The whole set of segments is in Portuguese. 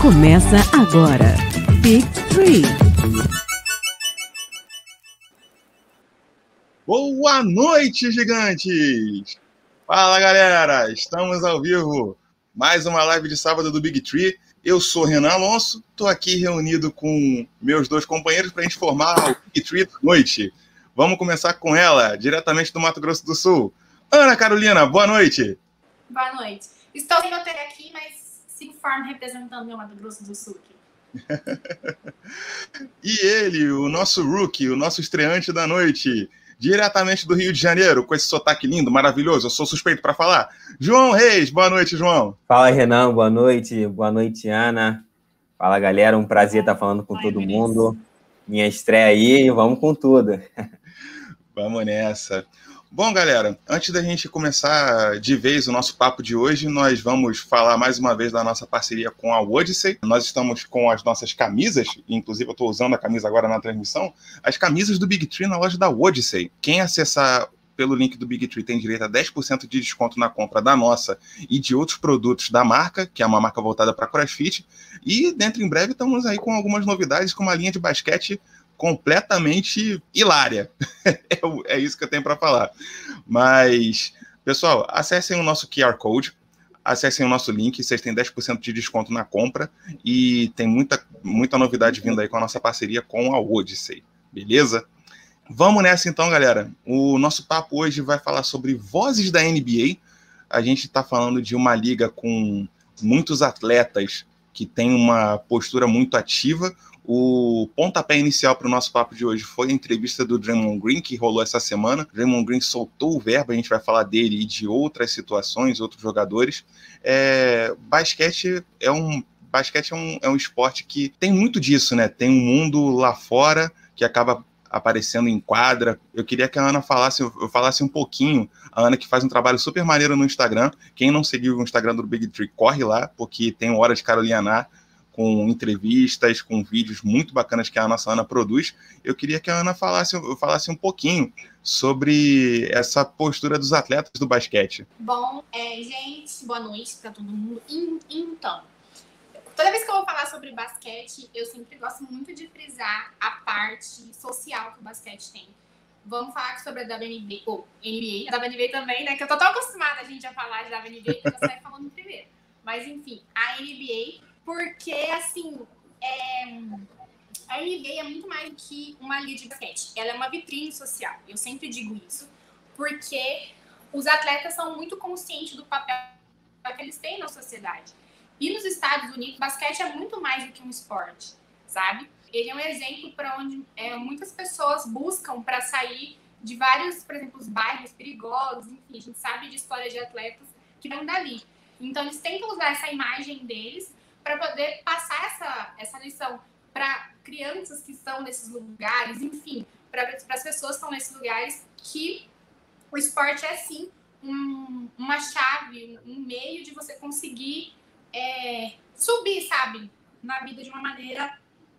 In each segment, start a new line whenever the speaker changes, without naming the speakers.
Começa agora. Big Three.
Boa noite, gigantes! Fala, galera! Estamos ao vivo. Mais uma live de sábado do Big Tree. Eu sou Renan Alonso, estou aqui reunido com meus dois companheiros para a gente formar o Big Tree da noite. Vamos começar com ela, diretamente do Mato Grosso do Sul. Ana Carolina, boa noite!
Boa noite. Estou sem roteiro aqui, mas informe representando o Mato Grosso do Sul.
e ele, o nosso rookie, o nosso estreante da noite, diretamente do Rio de Janeiro, com esse sotaque lindo, maravilhoso, eu sou suspeito para falar. João Reis, boa noite, João.
Fala, Renan, boa noite. Boa noite, Ana. Fala, galera, um prazer estar falando com todo mundo. Minha estreia aí, vamos com tudo.
Vamos nessa. Bom, galera, antes da gente começar de vez o nosso papo de hoje, nós vamos falar mais uma vez da nossa parceria com a Odyssey. Nós estamos com as nossas camisas, inclusive eu estou usando a camisa agora na transmissão, as camisas do Big Tree na loja da Odyssey. Quem acessar pelo link do Big Tree tem direito a 10% de desconto na compra da nossa e de outros produtos da marca, que é uma marca voltada para CrossFit. E dentro em breve estamos aí com algumas novidades, com uma linha de basquete completamente hilária. É, é, isso que eu tenho para falar. Mas, pessoal, acessem o nosso QR Code, acessem o nosso link, vocês têm 10% de desconto na compra e tem muita, muita novidade vindo aí com a nossa parceria com a Odyssey, beleza? Vamos nessa então, galera. O nosso papo hoje vai falar sobre vozes da NBA. A gente está falando de uma liga com muitos atletas que tem uma postura muito ativa, o pontapé inicial para o nosso papo de hoje foi a entrevista do Draymond Green, que rolou essa semana. Draymond Green soltou o verbo, a gente vai falar dele e de outras situações, outros jogadores. É, basquete é um basquete é um, é um esporte que tem muito disso, né? Tem um mundo lá fora que acaba aparecendo em quadra. Eu queria que a Ana falasse, eu falasse um pouquinho. A Ana que faz um trabalho super maneiro no Instagram. Quem não seguiu o Instagram do Big Tree, corre lá, porque tem Hora de Carolina com entrevistas, com vídeos muito bacanas que a nossa Ana produz. Eu queria que a Ana falasse, falasse um pouquinho sobre essa postura dos atletas do basquete.
Bom, é, gente, boa noite para todo mundo. Então, toda vez que eu vou falar sobre basquete, eu sempre gosto muito de frisar a parte social que o basquete tem. Vamos falar sobre a WNBA, ou NBA, a WNBA também, né? Que eu tô tão acostumada a gente a falar de WNBA que eu saio falando primeiro. Mas enfim, a NBA porque, assim, é... a NBA é muito mais que uma liga de basquete. Ela é uma vitrine social. Eu sempre digo isso. Porque os atletas são muito conscientes do papel que eles têm na sociedade. E nos Estados Unidos, basquete é muito mais do que um esporte, sabe? Ele é um exemplo para onde é, muitas pessoas buscam para sair de vários, por exemplo, os bairros perigosos, enfim, a gente sabe de história de atletas que vão dali. Então, eles tentam usar essa imagem deles para poder passar essa, essa lição para crianças que estão nesses lugares, enfim, para as pessoas que estão nesses lugares, que o esporte é sim um, uma chave, um meio de você conseguir é, subir, sabe, na vida de uma maneira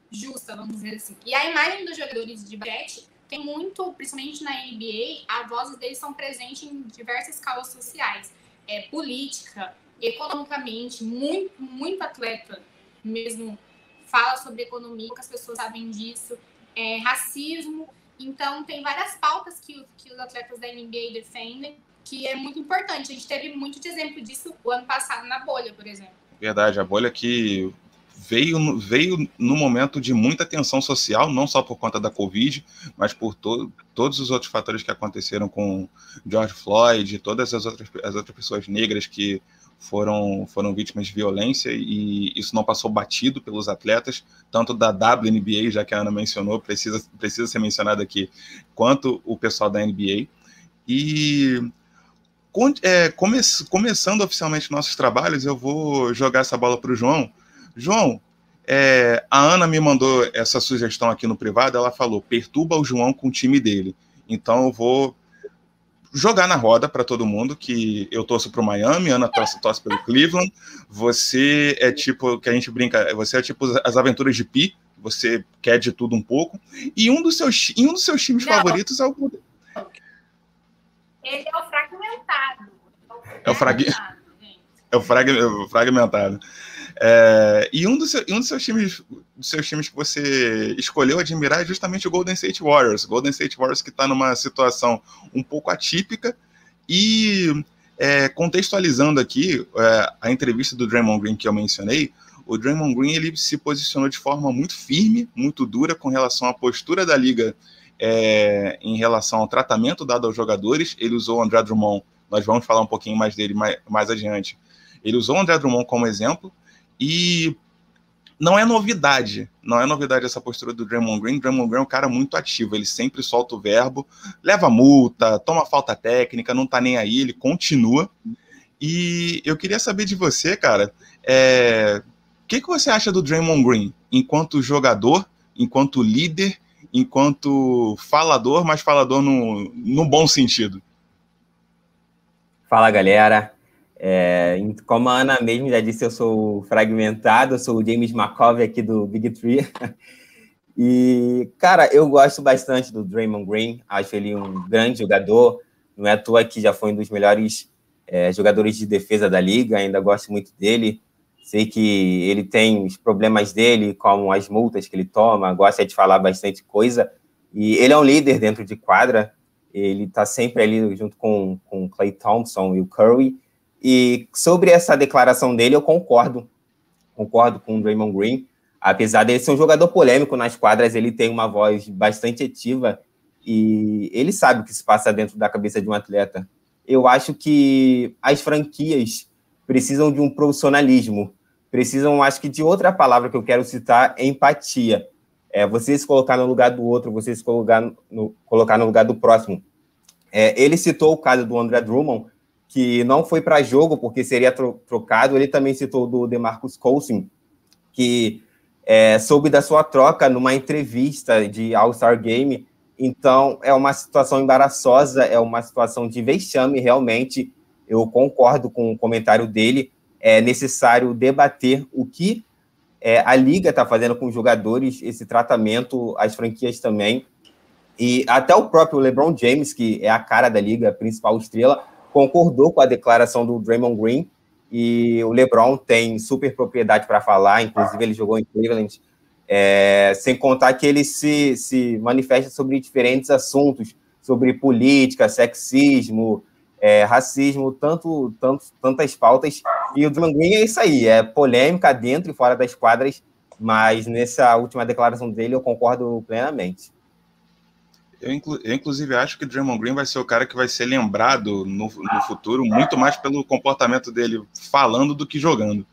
justa, vamos dizer assim. E a imagem dos jogadores de basquete tem muito, principalmente na NBA, as vozes deles são presentes em diversas causas sociais, é, política, economicamente, muito, muito atleta mesmo fala sobre economia, que as pessoas sabem disso, é, racismo. Então, tem várias pautas que, que os atletas da NBA defendem, que é muito importante. A gente teve muito de exemplo disso o ano passado na bolha, por exemplo.
Verdade, a bolha que veio, veio no momento de muita tensão social, não só por conta da Covid, mas por to todos os outros fatores que aconteceram com George Floyd, todas as outras, as outras pessoas negras que foram, foram vítimas de violência e isso não passou batido pelos atletas, tanto da WNBA, já que a Ana mencionou, precisa, precisa ser mencionado aqui, quanto o pessoal da NBA. E é, come, começando oficialmente nossos trabalhos, eu vou jogar essa bola para o João. João, é, a Ana me mandou essa sugestão aqui no privado, ela falou, perturba o João com o time dele. Então eu vou jogar na roda para todo mundo que eu torço para o Miami, Ana torce, torce pelo Cleveland. Você é tipo que a gente brinca, você é tipo as aventuras de Pi, você quer de tudo um pouco. E um dos seus, um dos seus times Não. favoritos é o
Ele é o fragmentado.
É o, frag... é o, frag... É o fragmentado. É, e um dos, seu, um dos seus times, dos seus times que você escolheu admirar é justamente o Golden State Warriors. Golden State Warriors que está numa situação um pouco atípica e é, contextualizando aqui é, a entrevista do Draymond Green que eu mencionei, o Draymond Green ele se posicionou de forma muito firme, muito dura com relação à postura da liga é, em relação ao tratamento dado aos jogadores. Ele usou o André Drummond, nós vamos falar um pouquinho mais dele mais, mais adiante. Ele usou o André Drummond como exemplo e não é novidade, não é novidade essa postura do Draymond Green. Draymond Green é um cara muito ativo, ele sempre solta o verbo, leva multa, toma falta técnica, não tá nem aí, ele continua. E eu queria saber de você, cara, é, o que, que você acha do Draymond Green enquanto jogador, enquanto líder, enquanto falador, mas falador no, no bom sentido?
Fala, galera. É, como a Ana mesmo já disse, eu sou fragmentado, eu sou o James McCovey aqui do Big Tree. E, cara, eu gosto bastante do Draymond Green, acho ele um grande jogador, não é à toa que já foi um dos melhores é, jogadores de defesa da liga, ainda gosto muito dele. Sei que ele tem os problemas dele, como as multas que ele toma, gosta de falar bastante coisa, e ele é um líder dentro de quadra, ele está sempre ali junto com, com o Clay Thompson e o Curry, e sobre essa declaração dele, eu concordo. Concordo com o Draymond Green. Apesar dele ser um jogador polêmico nas quadras, ele tem uma voz bastante ativa e ele sabe o que se passa dentro da cabeça de um atleta. Eu acho que as franquias precisam de um profissionalismo, precisam, acho que, de outra palavra que eu quero citar, empatia. É você se colocar no lugar do outro, você se colocar no, colocar no lugar do próximo. É, ele citou o caso do André Drummond, que não foi para jogo porque seria tro trocado. Ele também citou do DeMarcus Cousins, que é, soube da sua troca numa entrevista de All-Star Game. Então, é uma situação embaraçosa, é uma situação de vexame, realmente. Eu concordo com o comentário dele. É necessário debater o que é, a liga está fazendo com os jogadores, esse tratamento, as franquias também. E até o próprio LeBron James, que é a cara da liga, a principal estrela, concordou com a declaração do Draymond Green e o LeBron tem super propriedade para falar, inclusive ele jogou em Cleveland, é, sem contar que ele se, se manifesta sobre diferentes assuntos, sobre política, sexismo, é, racismo, tanto, tanto, tantas pautas. E o Draymond Green é isso aí, é polêmica dentro e fora das quadras, mas nessa última declaração dele eu concordo plenamente.
Eu, inclu eu, inclusive, acho que Draymond Green vai ser o cara que vai ser lembrado no, no futuro muito mais pelo comportamento dele falando do que jogando.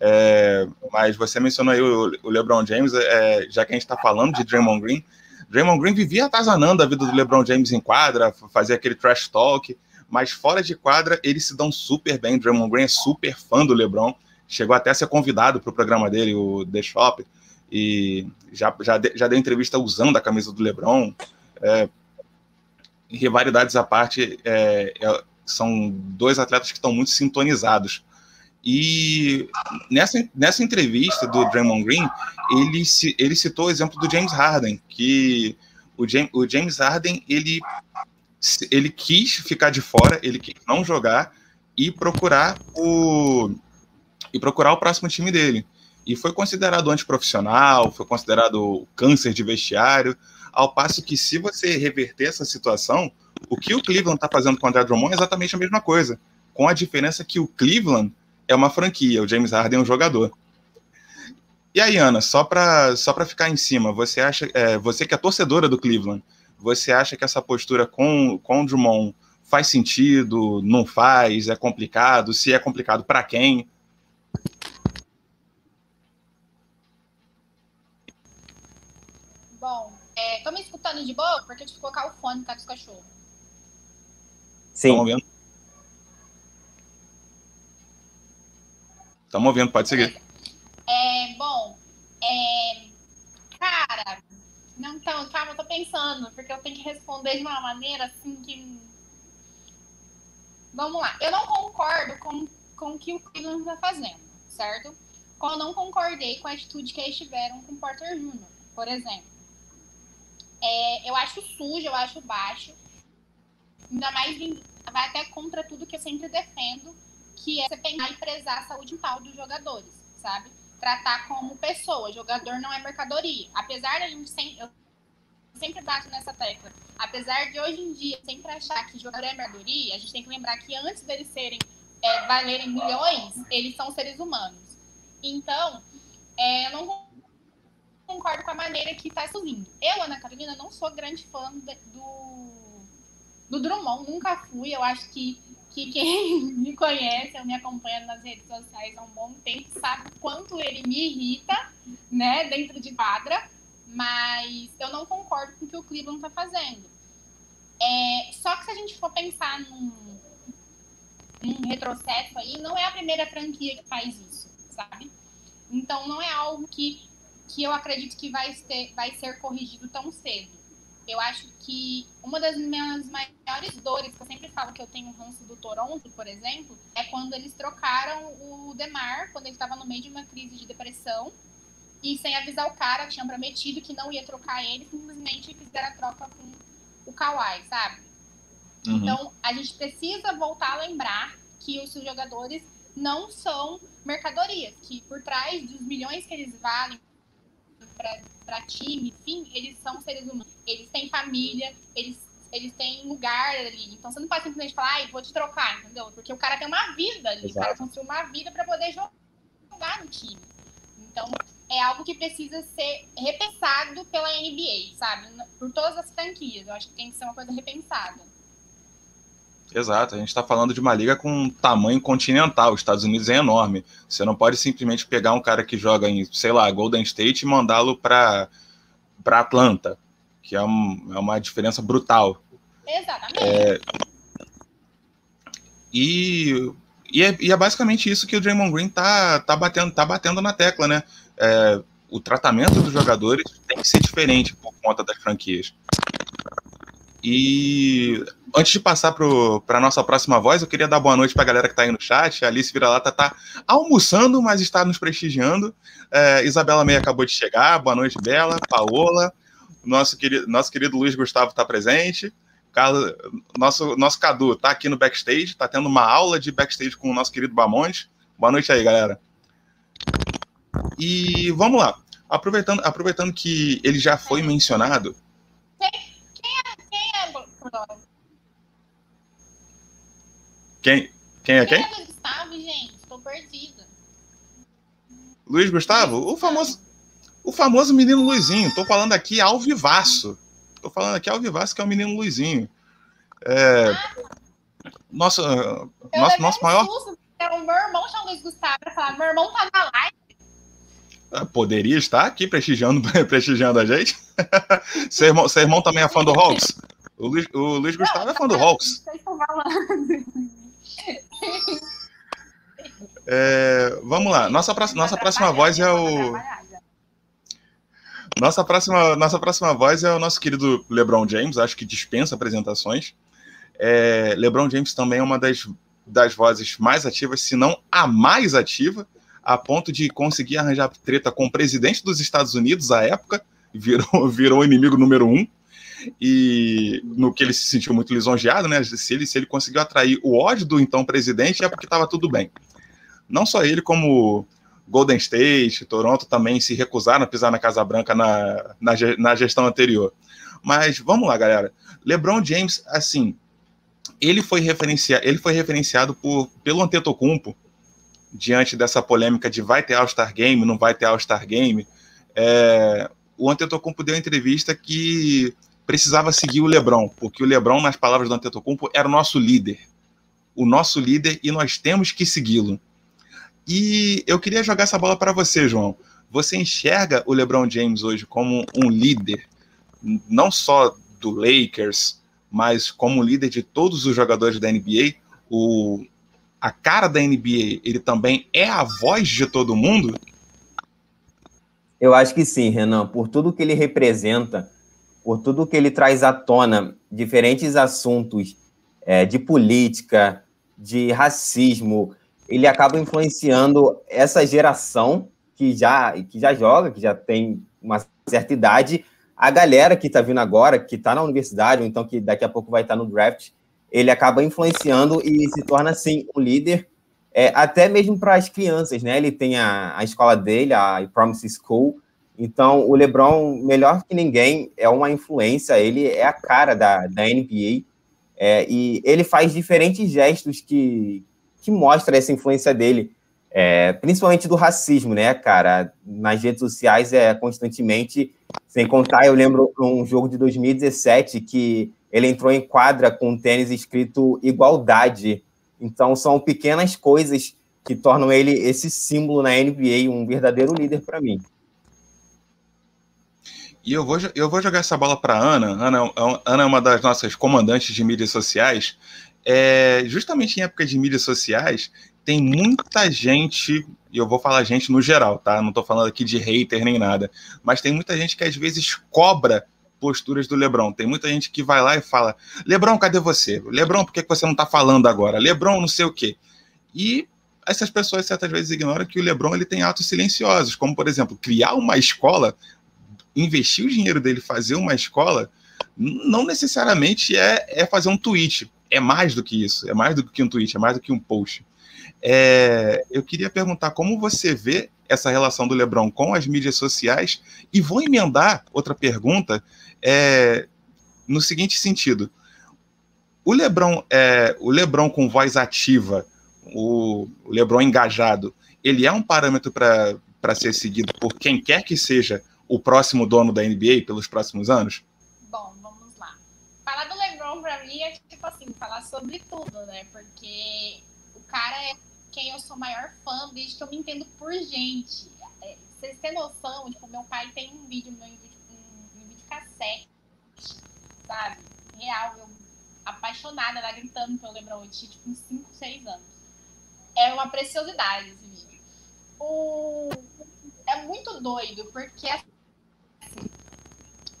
É, mas você mencionou aí o, o LeBron James, é, já que a gente está falando de Draymond Green, Draymond Green vivia atazanando a vida do LeBron James em quadra, fazia aquele trash talk, mas fora de quadra eles se dão super bem. Draymond Green é super fã do LeBron, chegou até a ser convidado para o programa dele, o The Shop, e já, já, já deu entrevista usando a camisa do LeBron. É, rivalidades à parte, é, é, são dois atletas que estão muito sintonizados. E nessa, nessa entrevista do Draymond Green, ele, ele citou o exemplo do James Harden, que o James, o James Harden ele, ele quis ficar de fora, ele quis não jogar e procurar o e procurar o próximo time dele. E foi considerado antiprofissional, foi considerado câncer de vestiário, ao passo que, se você reverter essa situação, o que o Cleveland está fazendo com o André Drummond é exatamente a mesma coisa, com a diferença que o Cleveland é uma franquia, o James Harden é um jogador. E aí, Ana, só para só ficar em cima, você acha, é, você que é torcedora do Cleveland, você acha que essa postura com, com o Drummond faz sentido, não faz, é complicado? Se é complicado, para quem?
É, tô me escutando de boa? Porque eu tive que colocar o fone por causa dos cachorros.
Sim. Estamos ouvindo.
Estamos ouvindo, pode seguir.
É, bom, é, cara, não, então, calma, eu tô pensando, porque eu tenho que responder de uma maneira assim que. Vamos lá. Eu não concordo com, com o que o Cleveland está fazendo, certo? Eu não concordei com a atitude que eles tiveram com o Porter Jr., por exemplo. É, eu acho sujo, eu acho baixo. Ainda mais vai até contra tudo que eu sempre defendo, que é você pensar e prezar a saúde mental dos jogadores, sabe? Tratar como pessoa. Jogador não é mercadoria. Apesar de a gente sempre, eu sempre bato nessa tecla. Apesar de hoje em dia sempre achar que jogador é mercadoria, a gente tem que lembrar que antes deles serem é, valerem milhões, eles são seres humanos. Então, é, eu não concordo com a maneira que está subindo. Eu, Ana Carolina, não sou grande fã do, do Drummond, nunca fui. Eu acho que, que quem me conhece, ou me acompanha nas redes sociais há um bom tempo, sabe quanto ele me irrita, né, dentro de quadra. Mas eu não concordo com o que o Cleveland está fazendo. É, só que se a gente for pensar num, num retrocesso aí, não é a primeira franquia que faz isso, sabe? Então não é algo que, que eu acredito que vai ser, vai ser corrigido tão cedo. Eu acho que uma das minhas maiores dores, que eu sempre falo que eu tenho ranço do Toronto, por exemplo, é quando eles trocaram o Demar, quando ele estava no meio de uma crise de depressão, e sem avisar o cara, tinham prometido que não ia trocar ele, simplesmente fizeram a troca com o Kawhi, sabe? Uhum. Então, a gente precisa voltar a lembrar que os jogadores não são mercadorias, que por trás dos milhões que eles valem para time, enfim, eles são seres humanos. Eles têm família, eles, eles têm lugar ali. Então você não pode simplesmente falar, ai, vou te trocar, entendeu? Porque o cara tem uma vida ali, Exato. o cara construiu uma vida para poder jogar no time. Então, é algo que precisa ser repensado pela NBA, sabe? Por todas as franquias. Eu acho que tem que ser uma coisa repensada.
Exato, a gente está falando de uma liga com tamanho continental. Os Estados Unidos é enorme. Você não pode simplesmente pegar um cara que joga em, sei lá, Golden State e mandá-lo para Atlanta, que é, um, é, uma diferença brutal.
Exatamente. É,
e, e é, e, é, basicamente isso que o Draymond Green tá, tá, batendo, tá batendo na tecla, né? É, o tratamento dos jogadores tem que ser diferente por conta das franquias. E antes de passar para a nossa próxima voz, eu queria dar boa noite para a galera que está aí no chat. A Alice Vira-Lata está almoçando, mas está nos prestigiando. É, Isabela Meia acabou de chegar. Boa noite, Bela. Paola. Nosso querido, nosso querido Luiz Gustavo está presente. Carlos, nosso, nosso Cadu está aqui no backstage, está tendo uma aula de backstage com o nosso querido Bamonte. Boa noite aí, galera. E vamos lá. Aproveitando, aproveitando que ele já foi mencionado.
Quem, é, quem é
quem, quem é quem?
É Luiz Gustavo, gente? Estou perdida.
Luiz Gustavo? O famoso, o famoso menino Luizinho. Estou falando aqui ao vivaço. Estou falando aqui ao vivaço, que é o menino Luizinho. É, ah, nosso, nosso, nosso maior.
Susto, o meu irmão chama Luiz Gustavo para falar: meu irmão tá na live.
Ah, poderia estar aqui prestigiando, prestigiando a gente. seu, irmão, seu irmão também é fã do Hawks? O Luiz, o Luiz Gustavo é fã do Hawks. É, vamos lá. Nossa, nossa próxima voz é o. Nossa próxima, nossa próxima voz é o nosso querido LeBron James, acho que dispensa apresentações. É, LeBron James também é uma das, das vozes mais ativas, se não a mais ativa, a ponto de conseguir arranjar treta com o presidente dos Estados Unidos à época, virou, virou inimigo número um e no que ele se sentiu muito lisonjeado, né? Se ele, se ele conseguiu atrair o ódio do então presidente, é porque estava tudo bem. Não só ele, como Golden State, Toronto também se recusaram a pisar na Casa Branca na, na, na gestão anterior. Mas vamos lá, galera. LeBron James, assim, ele foi, referencia, ele foi referenciado por, pelo Antetokounmpo diante dessa polêmica de vai ter All-Star Game, não vai ter All-Star Game. É, o Antetokounmpo deu entrevista que precisava seguir o LeBron, porque o LeBron, nas palavras do Antetokounmpo, era o nosso líder. O nosso líder e nós temos que segui-lo. E eu queria jogar essa bola para você, João. Você enxerga o LeBron James hoje como um líder, não só do Lakers, mas como líder de todos os jogadores da NBA? O, a cara da NBA, ele também é a voz de todo mundo?
Eu acho que sim, Renan, por tudo que ele representa por tudo que ele traz à tona, diferentes assuntos é, de política, de racismo, ele acaba influenciando essa geração que já, que já joga, que já tem uma certa idade, a galera que está vindo agora, que está na universidade, ou então que daqui a pouco vai estar tá no draft, ele acaba influenciando e se torna, assim, um líder é, até mesmo para as crianças, né? Ele tem a, a escola dele, a Promise School. Então, o LeBron, melhor que ninguém, é uma influência. Ele é a cara da, da NBA. É, e ele faz diferentes gestos que, que mostram essa influência dele, é, principalmente do racismo, né, cara? Nas redes sociais é constantemente, sem contar, eu lembro um jogo de 2017 que ele entrou em quadra com um tênis escrito igualdade. Então são pequenas coisas que tornam ele esse símbolo na NBA, um verdadeiro líder para mim.
E eu vou, eu vou jogar essa bola para Ana. Ana. Ana é uma das nossas comandantes de mídias sociais. É, justamente em época de mídias sociais, tem muita gente, e eu vou falar gente no geral, tá? Não estou falando aqui de hater nem nada, mas tem muita gente que às vezes cobra posturas do Lebron. Tem muita gente que vai lá e fala: Lebron, cadê você? Lebron, por que você não está falando agora? Lebron, não sei o quê. E essas pessoas certas vezes ignoram que o Lebron ele tem atos silenciosos, como por exemplo, criar uma escola investir o dinheiro dele, fazer uma escola, não necessariamente é, é fazer um tweet. É mais do que isso. É mais do que um tweet, é mais do que um post. É, eu queria perguntar como você vê essa relação do LeBron com as mídias sociais e vou emendar outra pergunta é, no seguinte sentido: o LeBron, é, o LeBron com voz ativa, o, o LeBron engajado, ele é um parâmetro para ser seguido por quem quer que seja o próximo dono da NBA pelos próximos anos?
Bom, vamos lá. Falar do LeBron para mim é tipo assim, falar sobre tudo, né? Porque o cara é quem eu sou maior fã desde que eu me entendo por gente. É, vocês têm noção, tipo, meu pai tem um vídeo meu em vídeo, um, um vídeo cassete, sabe? Real, eu apaixonada lá gritando pelo LeBron, eu tinha tipo uns 5, 6 anos. É uma preciosidade esse vídeo. O... É muito doido, porque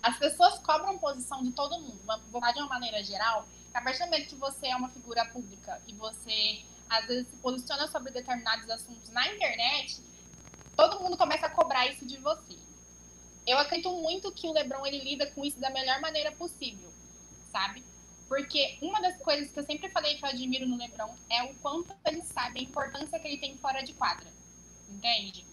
as pessoas cobram posição de todo mundo. Vou falar de uma maneira geral. A partir do momento que você é uma figura pública e você, às vezes, se posiciona sobre determinados assuntos na internet, todo mundo começa a cobrar isso de você. Eu acredito muito que o LeBron ele lida com isso da melhor maneira possível, sabe? Porque uma das coisas que eu sempre falei que eu admiro no LeBron é o quanto ele sabe a importância que ele tem fora de quadra. Entende?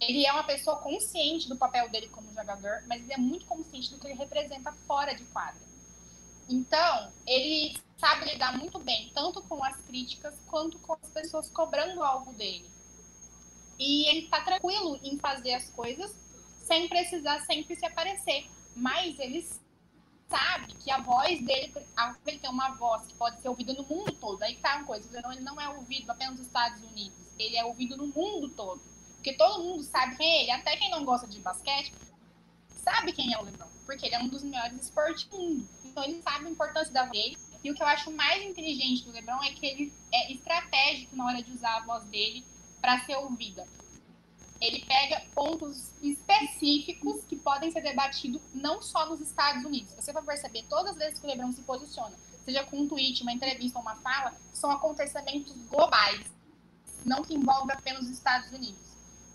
Ele é uma pessoa consciente do papel dele como jogador, mas ele é muito consciente do que ele representa fora de quadra. Então, ele sabe lidar muito bem, tanto com as críticas quanto com as pessoas cobrando algo dele. E ele tá tranquilo em fazer as coisas sem precisar sempre se aparecer. Mas ele sabe que a voz dele, ele tem uma voz que pode ser ouvida no mundo todo. Aí tá uma coisa, ele não é ouvido apenas nos Estados Unidos, ele é ouvido no mundo todo. Porque todo mundo sabe quem é ele, até quem não gosta de basquete, sabe quem é o LeBron, porque ele é um dos melhores esportes do mundo. Então ele sabe a importância da voz dele. E o que eu acho mais inteligente do LeBron é que ele é estratégico na hora de usar a voz dele para ser ouvida. Ele pega pontos específicos que podem ser debatidos não só nos Estados Unidos. Você vai perceber, todas as vezes que o LeBron se posiciona, seja com um tweet, uma entrevista ou uma fala, são acontecimentos globais, não que envolvem apenas os Estados Unidos.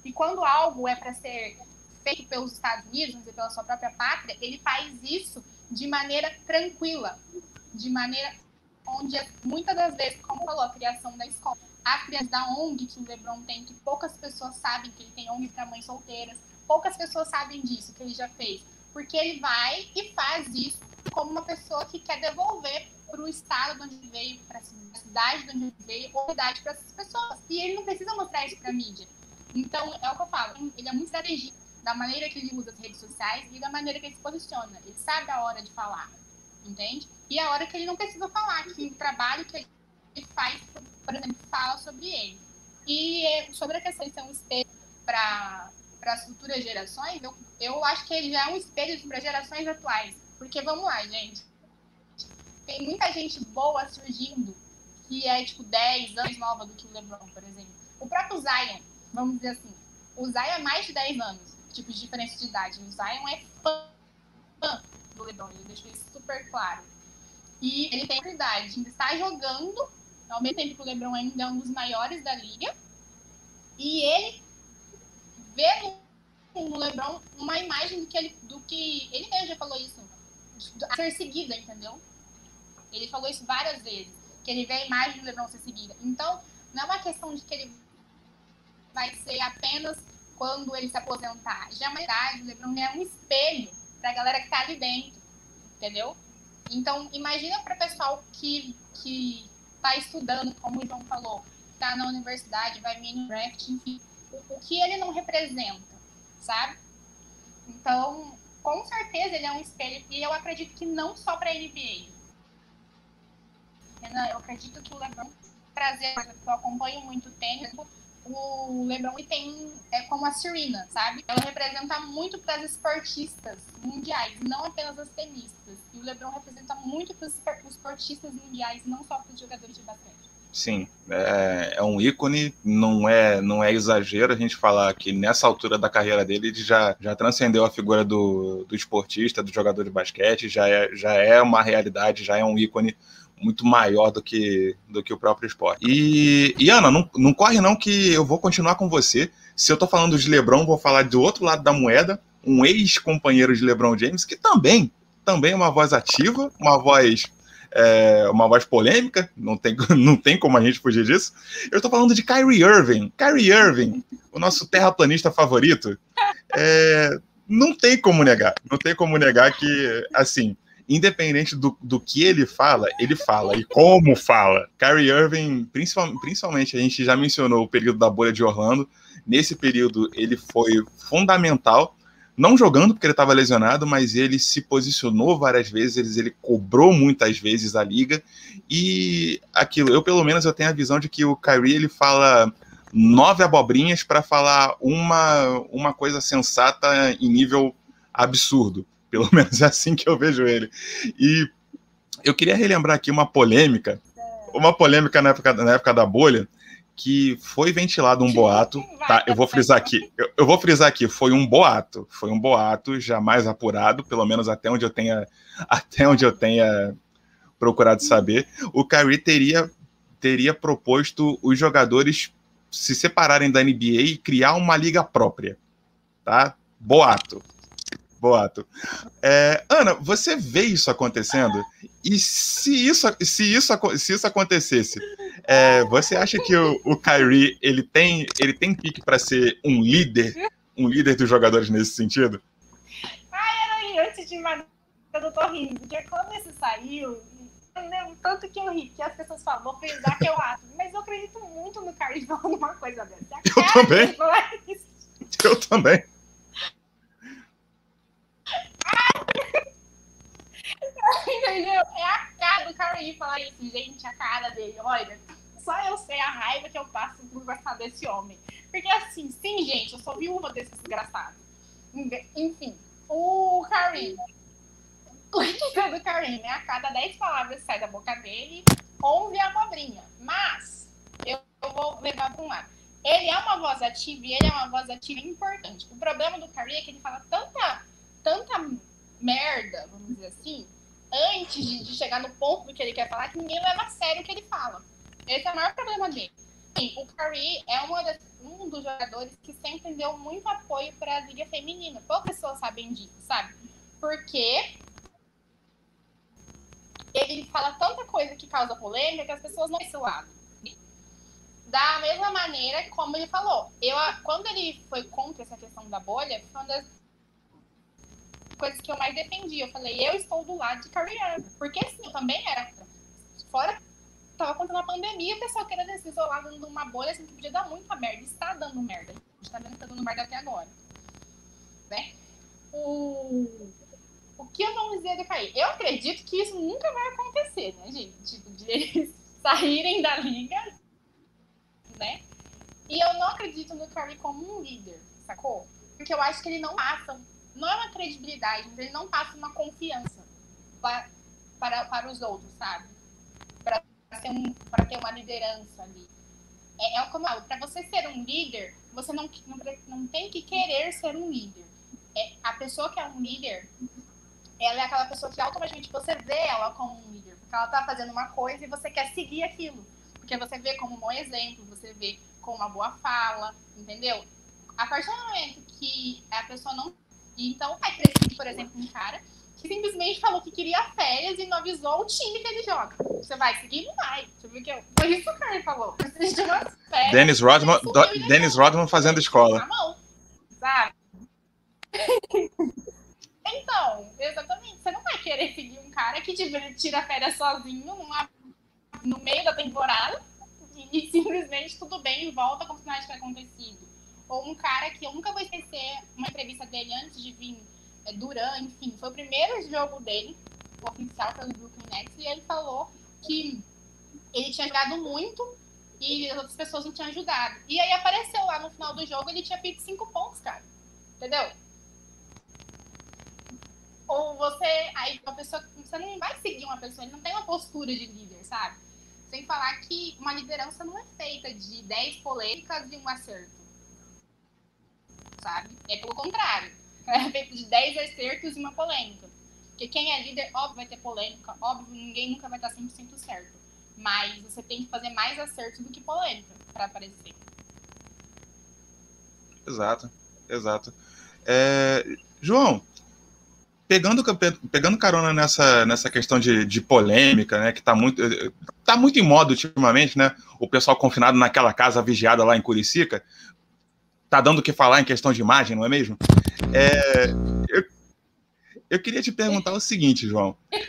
E quando algo é para ser feito pelos Estados Unidos, pela sua própria pátria, ele faz isso de maneira tranquila, de maneira onde muitas das vezes, como falou, a criação da escola, a criação da ONG que o LeBron tem, que poucas pessoas sabem que ele tem ONG para mães solteiras, poucas pessoas sabem disso que ele já fez, porque ele vai e faz isso como uma pessoa que quer devolver para o estado de onde veio, para a cidade de onde veio, oportunidade para essas pessoas. E ele não precisa mostrar isso para a mídia. Então, é o que eu falo, ele é muito estrategista da maneira que ele usa as redes sociais e da maneira que ele se posiciona. Ele sabe a hora de falar, entende? E a hora que ele não precisa falar, que o trabalho que ele faz, por exemplo, fala sobre ele. E é, sobre a questão de ser um espelho para as futuras gerações, eu, eu acho que ele já é um espelho para gerações atuais. Porque, vamos lá, gente, tem muita gente boa surgindo que é, tipo, 10 anos nova do que o LeBron, por exemplo. O próprio Zion, vamos dizer assim, o Zion é mais de 10 anos, tipo de diferença de idade. O Zion é fã, fã do LeBron, ele deixou isso super claro. E ele tem idade, ainda está jogando, ao mesmo tempo que o LeBron ainda é um dos maiores da liga. E ele vê no LeBron uma imagem do que ele, do que ele mesmo já falou isso, a ser seguida, entendeu? Ele falou isso várias vezes, que ele vê a imagem do LeBron ser seguida. Então, Não é uma questão de que ele vai ser apenas quando ele se aposentar. Já é uma idade, o LeBron é um espelho para a galera que está ali dentro, entendeu? Então, imagina para o pessoal que que está estudando, como o João falou, está na universidade, vai vir no draft, enfim, o, o que ele não representa, sabe? Então, com certeza ele é um espelho e eu acredito que não só para a NBA. Eu acredito que o LeBron trazer, eu acompanho muito tênis, o LeBron tem é como a Serena, sabe? Ela representa muito para as esportistas mundiais, não apenas as tenistas. E o LeBron representa muito para os esportistas mundiais, não só para os jogadores de basquete.
Sim, é, é, um ícone, não é, não é exagero a gente falar que nessa altura da carreira dele ele já, já transcendeu a figura do, do esportista, do jogador de basquete, já é, já é uma realidade, já é um ícone muito maior do que, do que o próprio esporte. E, e Ana, não, não corre não que eu vou continuar com você. Se eu tô falando de LeBron, vou falar do outro lado da moeda, um ex-companheiro de LeBron James, que também, também é uma voz ativa, uma voz é, uma voz polêmica, não tem, não tem como a gente fugir disso. Eu estou falando de Kyrie Irving. Kyrie Irving, o nosso terraplanista favorito. É, não tem como negar, não tem como negar que, assim, independente do, do que ele fala, ele fala. E como fala. Kyrie Irving, principalmente, principalmente, a gente já mencionou o período da bolha de Orlando. Nesse período, ele foi fundamental. Não jogando porque ele estava lesionado, mas ele se posicionou várias vezes, ele cobrou muitas vezes a liga. E aquilo, eu pelo menos eu tenho a visão de que o Kyrie ele fala nove abobrinhas para falar uma, uma coisa sensata em nível absurdo. Pelo menos é assim que eu vejo ele. E eu queria relembrar aqui uma polêmica, uma polêmica na época, na época da bolha, que foi ventilado um boato, tá? Eu vou frisar aqui, eu, eu, vou frisar aqui, foi um boato, foi um boato jamais apurado, pelo menos até onde eu tenha, até onde eu tenha procurado saber. O Kyrie teria teria proposto os jogadores se separarem da NBA e criar uma liga própria, tá? Boato, boato. É, Ana, você vê isso acontecendo? E se isso, se isso, se isso acontecesse, é, você acha que o, o Kyrie ele tem, ele tem pique para ser um líder, um líder dos jogadores nesse sentido?
Ai, era antes de mais eu tô rindo, porque quando esse saiu, tanto que eu ri, que as pessoas falam, vou frisar que eu acho, mas eu acredito muito no Kyrie falando uma coisa dessa.
Eu também. Eu também.
Entendeu? É a cara do Kyrie falar isso, gente, a cara dele. Olha, só eu sei a raiva que eu passo por gostar desse homem. Porque assim, sim, gente, eu sou viúva desse desgraçado. Enfim, o Karim. O que do Karim, né? A cada 10 palavras que sai da boca dele, 11 é abobrinha. Mas, eu, eu vou levar para um lado. Ele é uma voz ativa e ele é uma voz ativa importante. O problema do Karim é que ele fala tanta, tanta merda, vamos dizer assim, antes de, de, chegar no ponto do que ele quer falar, que ninguém leva a sério o que ele fala. Esse é o maior problema dele. Sim, o Curry é das, um dos jogadores que sempre deu muito apoio para a Liga Feminina. Poucas pessoas sabem disso, sabe? Porque ele fala tanta coisa que causa polêmica que as pessoas não esse lado. Da mesma maneira como ele falou, eu, quando ele foi contra essa questão da bolha, foi uma das coisas que eu mais defendi. Eu falei, eu estou do lado de Irving. Porque assim, eu também era. Fora tava contando a pandemia, o pessoal querendo se isolar de uma bolha, assim, que podia dar muita merda. Está dando merda. A gente tá vendo que tá dando merda até agora. Né? O, o que eu vou dizer de cair? Eu acredito que isso nunca vai acontecer, né, gente? De eles saírem da liga, né? E eu não acredito no Curry como um líder, sacou? Porque eu acho que ele não passa não é uma credibilidade, ele não passa uma confiança para, para, para os outros, sabe? Para ter, um, ter uma liderança ali. É, é como para você ser um líder, você não, não, não tem que querer ser um líder. É, a pessoa que é um líder, ela é aquela pessoa que automaticamente você vê ela como um líder, porque ela está fazendo uma coisa e você quer seguir aquilo. Porque você vê como um bom exemplo, você vê com uma boa fala, entendeu? A partir do momento que a pessoa não então, vai crescer, por exemplo, um cara que simplesmente falou que queria férias e não avisou o time que ele joga. Você vai seguir? Não vai. Foi isso que o Curry falou. Precisa de umas férias.
Dennis Rodman, Dennis Rodman fazendo escola.
Na mão, sabe? então, exatamente. Você não vai querer seguir um cara que tira férias sozinho numa, no meio da temporada e, e simplesmente tudo bem e volta como se nada tivesse acontecido. Ou um cara que eu nunca vou esquecer uma entrevista dele antes de vir é, Duran, enfim, foi o primeiro jogo dele, o oficial pelo Brooklyn Nets, e ele falou que ele tinha jogado muito e as outras pessoas não tinham ajudado. E aí apareceu lá no final do jogo, ele tinha feito cinco pontos, cara. Entendeu? Ou você, aí uma pessoa, você não vai seguir uma pessoa, ele não tem uma postura de líder, sabe? Sem falar que uma liderança não é feita de 10 polêmicas e um acerto. Sabe? É pelo contrário é feito de 10 acertos e uma polêmica. Porque quem é líder, óbvio, vai ter polêmica, óbvio, ninguém nunca vai estar 100% certo. Mas você tem que fazer mais acertos do que polêmica para aparecer.
Exato, exato. É, João, pegando, pegando carona nessa, nessa questão de, de polêmica, né, que está muito, tá muito em moda ultimamente, né, o pessoal confinado naquela casa vigiada lá em Curicica, tá dando o que falar em questão de imagem, não é mesmo? É, eu, eu queria te perguntar o seguinte, João.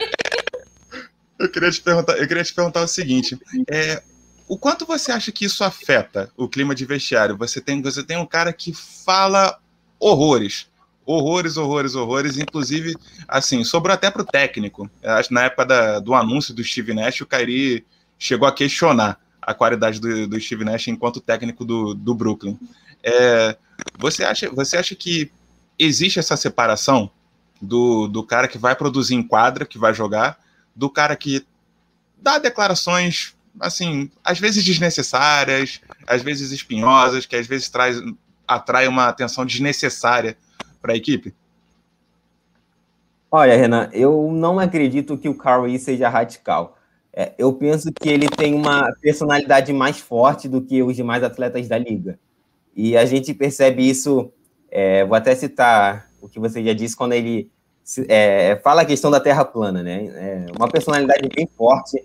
Eu queria te perguntar, eu queria te perguntar o seguinte: é, o quanto você acha que isso afeta o clima de vestiário? Você tem, você tem um cara que fala horrores, horrores, horrores, horrores. Inclusive, assim, sobrou até para o técnico. Acho na época da, do anúncio do Steve Nash, o Kairi chegou a questionar a qualidade do, do Steve Nash enquanto técnico do, do Brooklyn. É, você, acha, você acha que existe essa separação do, do cara que vai produzir em quadra, que vai jogar, do cara que dá declarações, assim, às vezes desnecessárias, às vezes espinhosas, que às vezes traz, atrai uma atenção desnecessária para a equipe?
Olha, Renan, eu não acredito que o Carl seja radical. É, eu penso que ele tem uma personalidade mais forte do que os demais atletas da liga. E a gente percebe isso, é, vou até citar o que você já disse quando ele é, fala a questão da Terra plana, né? É uma personalidade bem forte.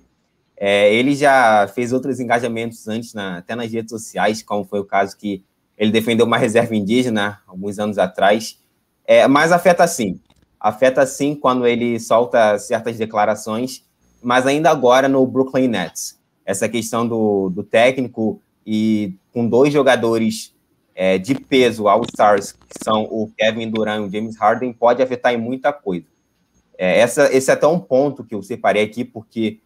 É, ele já fez outros engajamentos antes, na, até nas redes sociais, como foi o caso que ele defendeu uma reserva indígena alguns anos atrás. É, mas afeta sim. Afeta sim quando ele solta certas declarações, mas ainda agora no Brooklyn Nets. Essa questão do, do técnico e com dois jogadores é, de peso All-Stars, que são o Kevin Durant e o James Harden, pode afetar em muita coisa. É, essa, esse é até um ponto que eu separei aqui, porque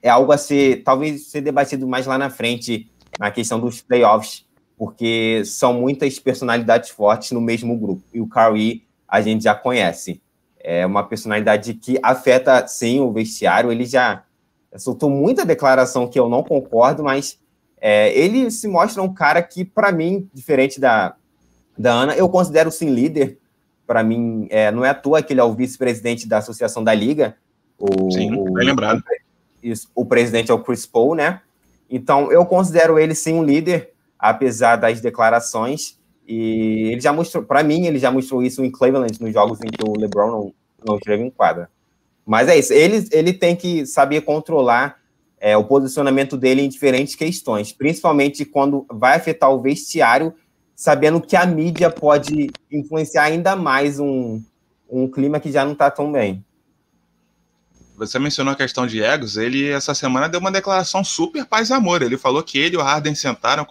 é algo a ser, talvez, ser debatido mais lá na frente, na questão dos playoffs, porque são muitas personalidades fortes no mesmo grupo. E o Curry a gente já conhece. É uma personalidade que afeta, sim, o vestiário. Ele já soltou muita declaração que eu não concordo, mas é, ele se mostra um cara que, para mim, diferente da, da Ana, eu considero sim líder. Para mim, é, não é à toa que ele é o vice-presidente da Associação da Liga. O,
sim, bem lembrado.
O, o presidente é o Chris Paul, né? Então, eu considero ele sim um líder, apesar das declarações. E ele já mostrou, para mim, ele já mostrou isso em Cleveland, nos jogos em que o LeBron não, não esteve em quadra. Mas é isso, ele, ele tem que saber controlar é, o posicionamento dele em diferentes questões, principalmente quando vai afetar o vestiário, sabendo que a mídia pode influenciar ainda mais um, um clima que já não está tão bem.
Você mencionou a questão de egos, ele essa semana deu uma declaração super paz e amor. Ele falou que ele e o Harden sentaram,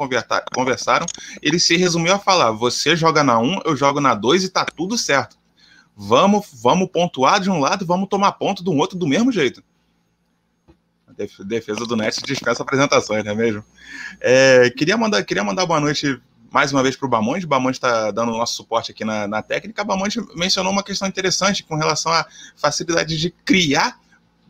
conversaram, ele se resumiu a falar: você joga na 1, eu jogo na 2 e tá tudo certo. Vamos, vamos pontuar de um lado, vamos tomar ponto do outro do mesmo jeito defesa do Net dispensa apresentações, não é mesmo? É, queria, mandar, queria mandar boa noite mais uma vez para o Bamonte. O Bamonte está dando nosso suporte aqui na, na técnica. O Bamonte mencionou uma questão interessante com relação à facilidade de criar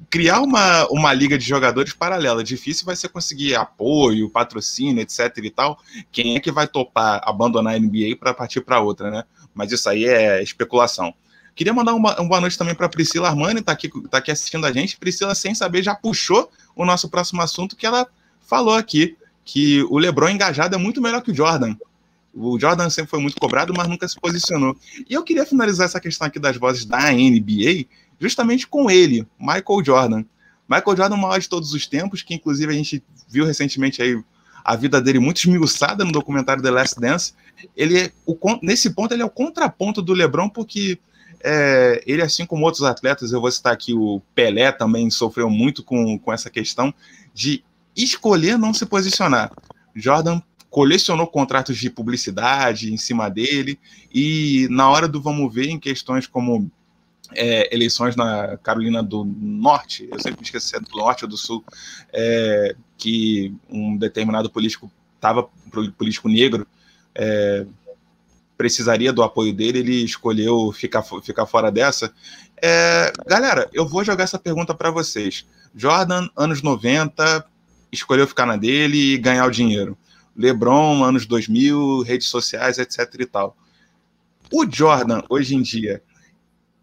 criar uma, uma liga de jogadores paralela. Difícil vai ser conseguir apoio, patrocínio, etc e tal. Quem é que vai topar abandonar a NBA para partir para outra, né? Mas isso aí é especulação. Queria mandar uma, uma boa noite também para Priscila Armani, está aqui, tá aqui assistindo a gente. Priscila, sem saber, já puxou o nosso próximo assunto, que ela falou aqui, que o LeBron engajado é muito melhor que o Jordan. O Jordan sempre foi muito cobrado, mas nunca se posicionou. E eu queria finalizar essa questão aqui das vozes da NBA, justamente com ele, Michael Jordan. Michael Jordan, o maior de todos os tempos, que inclusive a gente viu recentemente aí a vida dele muito esmiuçada no documentário The Last Dance. Ele é o, nesse ponto ele é o contraponto do LeBron, porque é, ele, assim como outros atletas, eu vou citar aqui o Pelé também sofreu muito com, com essa questão de escolher não se posicionar. Jordan colecionou contratos de publicidade em cima dele, e na hora do vamos ver, em questões como é, eleições na Carolina do Norte, eu sempre me esqueço se é do Norte ou do Sul, é, que um determinado político estava, político negro, é, precisaria do apoio dele, ele escolheu ficar, ficar fora dessa. É, galera, eu vou jogar essa pergunta para vocês. Jordan, anos 90, escolheu ficar na dele e ganhar o dinheiro. LeBron, anos 2000, redes sociais, etc e tal. O Jordan, hoje em dia,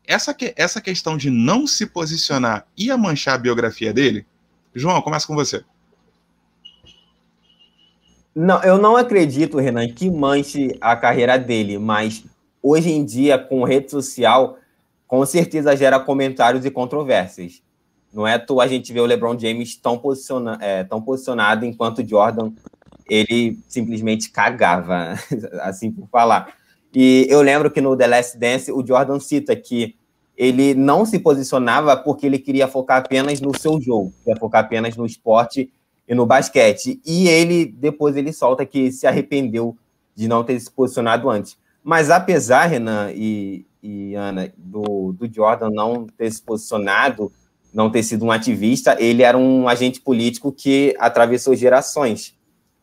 essa, que, essa questão de não se posicionar ia manchar a biografia dele? João, começa com você.
Não, eu não acredito, Renan, que manche a carreira dele, mas hoje em dia, com rede social, com certeza gera comentários e controvérsias. Não é tu a gente vê o LeBron James tão, posiciona, é, tão posicionado, enquanto Jordan, ele simplesmente cagava, assim por falar. E eu lembro que no The Last Dance, o Jordan cita que ele não se posicionava porque ele queria focar apenas no seu jogo, queria focar apenas no esporte e no basquete. E ele, depois, ele solta que se arrependeu de não ter se posicionado antes. Mas apesar, Renan e, e Ana, do, do Jordan não ter se posicionado, não ter sido um ativista, ele era um agente político que atravessou gerações.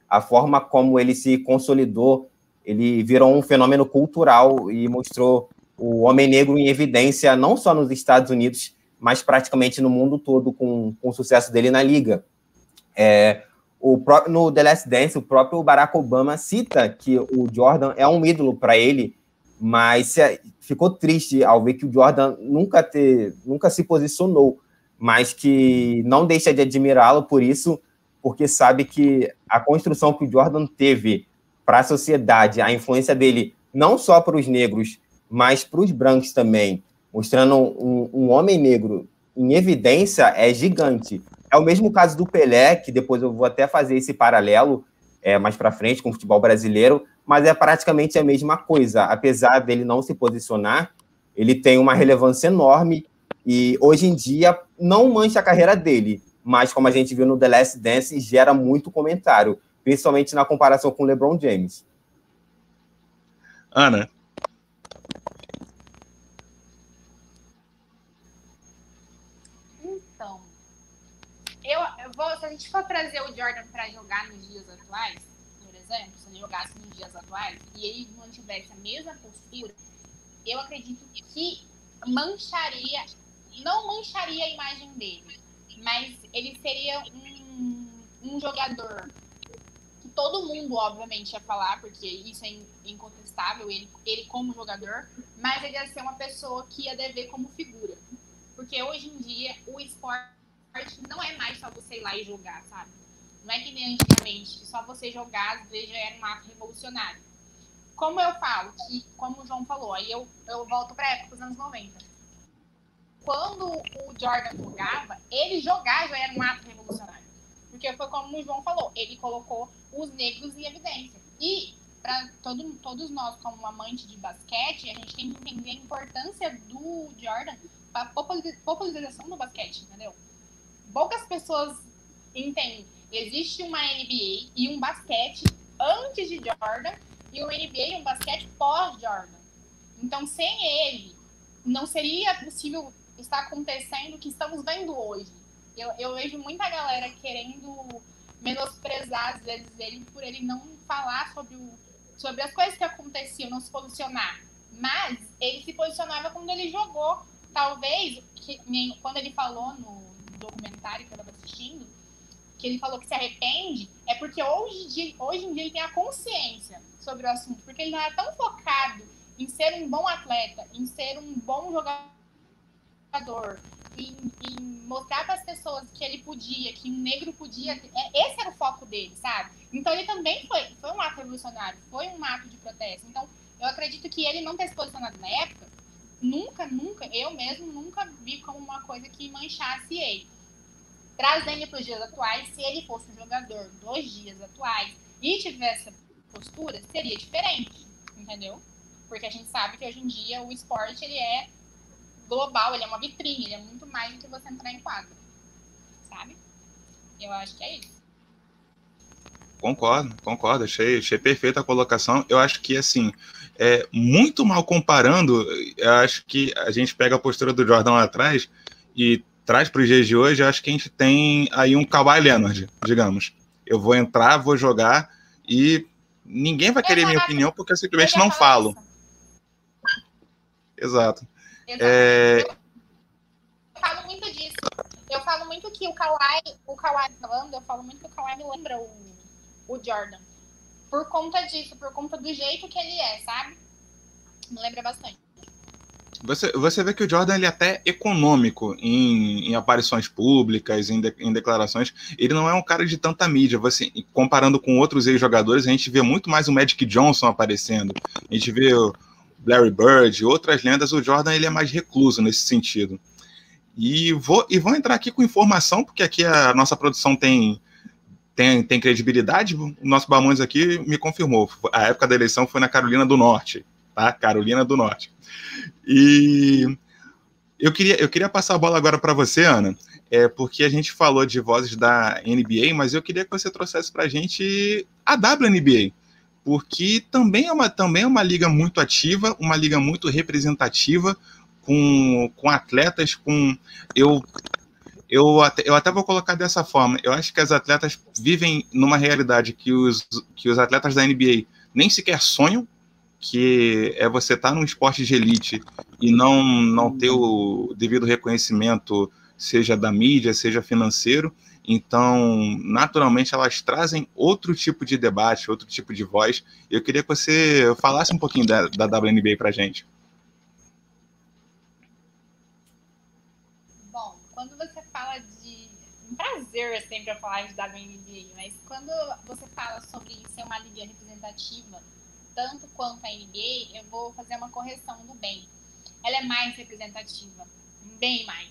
A forma como ele se consolidou, ele virou um fenômeno cultural e mostrou o homem negro em evidência, não só nos Estados Unidos, mas praticamente no mundo todo, com, com o sucesso dele na liga. É, o próprio, no The Last Dance, o próprio Barack Obama cita que o Jordan é um ídolo para ele, mas ficou triste ao ver que o Jordan nunca, nunca se posicionou, mas que não deixa de admirá-lo por isso, porque sabe que a construção que o Jordan teve para a sociedade, a influência dele não só para os negros, mas para os brancos também, mostrando um, um homem negro em evidência, é gigante. É o mesmo caso do Pelé, que depois eu vou até fazer esse paralelo é, mais para frente com o futebol brasileiro, mas é praticamente a mesma coisa. Apesar dele não se posicionar, ele tem uma relevância enorme e hoje em dia não mancha a carreira dele, mas como a gente viu no The Last Dance, gera muito comentário, principalmente na comparação com o LeBron James.
Ana,
eu, eu vou, se a gente for trazer o Jordan para jogar nos dias atuais, por exemplo, se ele jogasse nos dias atuais e ele mantivesse a mesma postura, eu acredito que mancharia, não mancharia a imagem dele, mas ele seria um, um jogador que todo mundo, obviamente, ia falar, porque isso é incontestável, ele, ele como jogador, mas ele ia ser uma pessoa que ia dever como figura. Porque hoje em dia o esporte não é mais só você ir lá e jogar, sabe? Não é que nem antigamente, que só você jogar às vezes já era um ato revolucionário. Como eu falo, que, como o João falou, aí eu, eu volto para época dos anos 90. Quando o Jordan jogava, ele jogar já era um ato revolucionário. Porque foi como o João falou, ele colocou os negros em evidência. E para todo, todos nós, como amantes de basquete, a gente tem que entender a importância do Jordan para a popularização do basquete, entendeu? Poucas pessoas entendem. Existe uma NBA e um basquete antes de Jordan e um NBA e um basquete pós-Jordan. Então, sem ele, não seria possível estar acontecendo o que estamos vendo hoje. Eu, eu vejo muita galera querendo menosprezar, às vezes, ele por ele não falar sobre, o, sobre as coisas que aconteciam, não se posicionar. Mas ele se posicionava quando ele jogou. Talvez, que, quando ele falou no, documentário que eu estava assistindo, que ele falou que se arrepende, é porque hoje, dia, hoje em dia ele tem a consciência sobre o assunto, porque ele não era tão focado em ser um bom atleta, em ser um bom jogador, em, em mostrar para as pessoas que ele podia, que um negro podia. É, esse era o foco dele, sabe? Então ele também foi, foi um ato revolucionário, foi um ato de protesto. Então eu acredito que ele não ter se posicionado na época nunca, nunca, eu mesmo nunca vi como uma coisa que manchasse ele. Trazendo para os dias atuais, se ele fosse um jogador dos dias atuais e tivesse postura, seria diferente, entendeu? Porque a gente sabe que hoje em dia o esporte ele é global, ele é uma vitrine, ele é muito mais do que você entrar em quadro, sabe? Eu acho que é isso.
Concordo, concordo. Achei, achei perfeita a colocação. Eu acho que, assim, é, muito mal comparando, eu acho que a gente pega a postura do Jordan lá atrás e traz para os dias de hoje, eu acho que a gente tem aí um Kawhi Leonard, digamos. Eu vou entrar, vou jogar e ninguém vai querer Exato. minha opinião porque eu simplesmente eu não falo. Isso. Exato.
Exato. É... Eu falo muito disso. Eu falo muito que o Kawhi, o Kawhi falando, eu falo muito que o Kawhi me lembra o, o Jordan. Por conta disso, por conta do jeito que ele é, sabe? Me lembra bastante.
Você, você vê que o Jordan ele é até econômico em, em aparições públicas, em, de, em, declarações. Ele não é um cara de tanta mídia. Você, comparando com outros ex-jogadores, a gente vê muito mais o Magic Johnson aparecendo. A gente vê o Larry Bird, outras lendas. O Jordan ele é mais recluso nesse sentido. E vou, e vou entrar aqui com informação, porque aqui a nossa produção tem, tem, tem credibilidade. O nosso Bamontes aqui me confirmou. A época da eleição foi na Carolina do Norte, tá? Carolina do Norte. E eu queria, eu queria passar a bola agora para você, Ana, é, porque a gente falou de vozes da NBA, mas eu queria que você trouxesse para a gente a WNBA, porque também é, uma, também é uma liga muito ativa, uma liga muito representativa, com, com atletas, com. Eu, eu, até, eu até vou colocar dessa forma. Eu acho que as atletas vivem numa realidade que os, que os atletas da NBA nem sequer sonham, que é você estar tá num esporte de elite e não, não ter o devido reconhecimento, seja da mídia, seja financeiro. Então, naturalmente, elas trazem outro tipo de debate, outro tipo de voz. Eu queria que você falasse um pouquinho da, da WNBA para gente.
Bom, quando você prazer sempre falar de WNBA, mas quando você fala sobre ser uma liga representativa tanto quanto a NBA, eu vou fazer uma correção do bem. Ela é mais representativa, bem mais.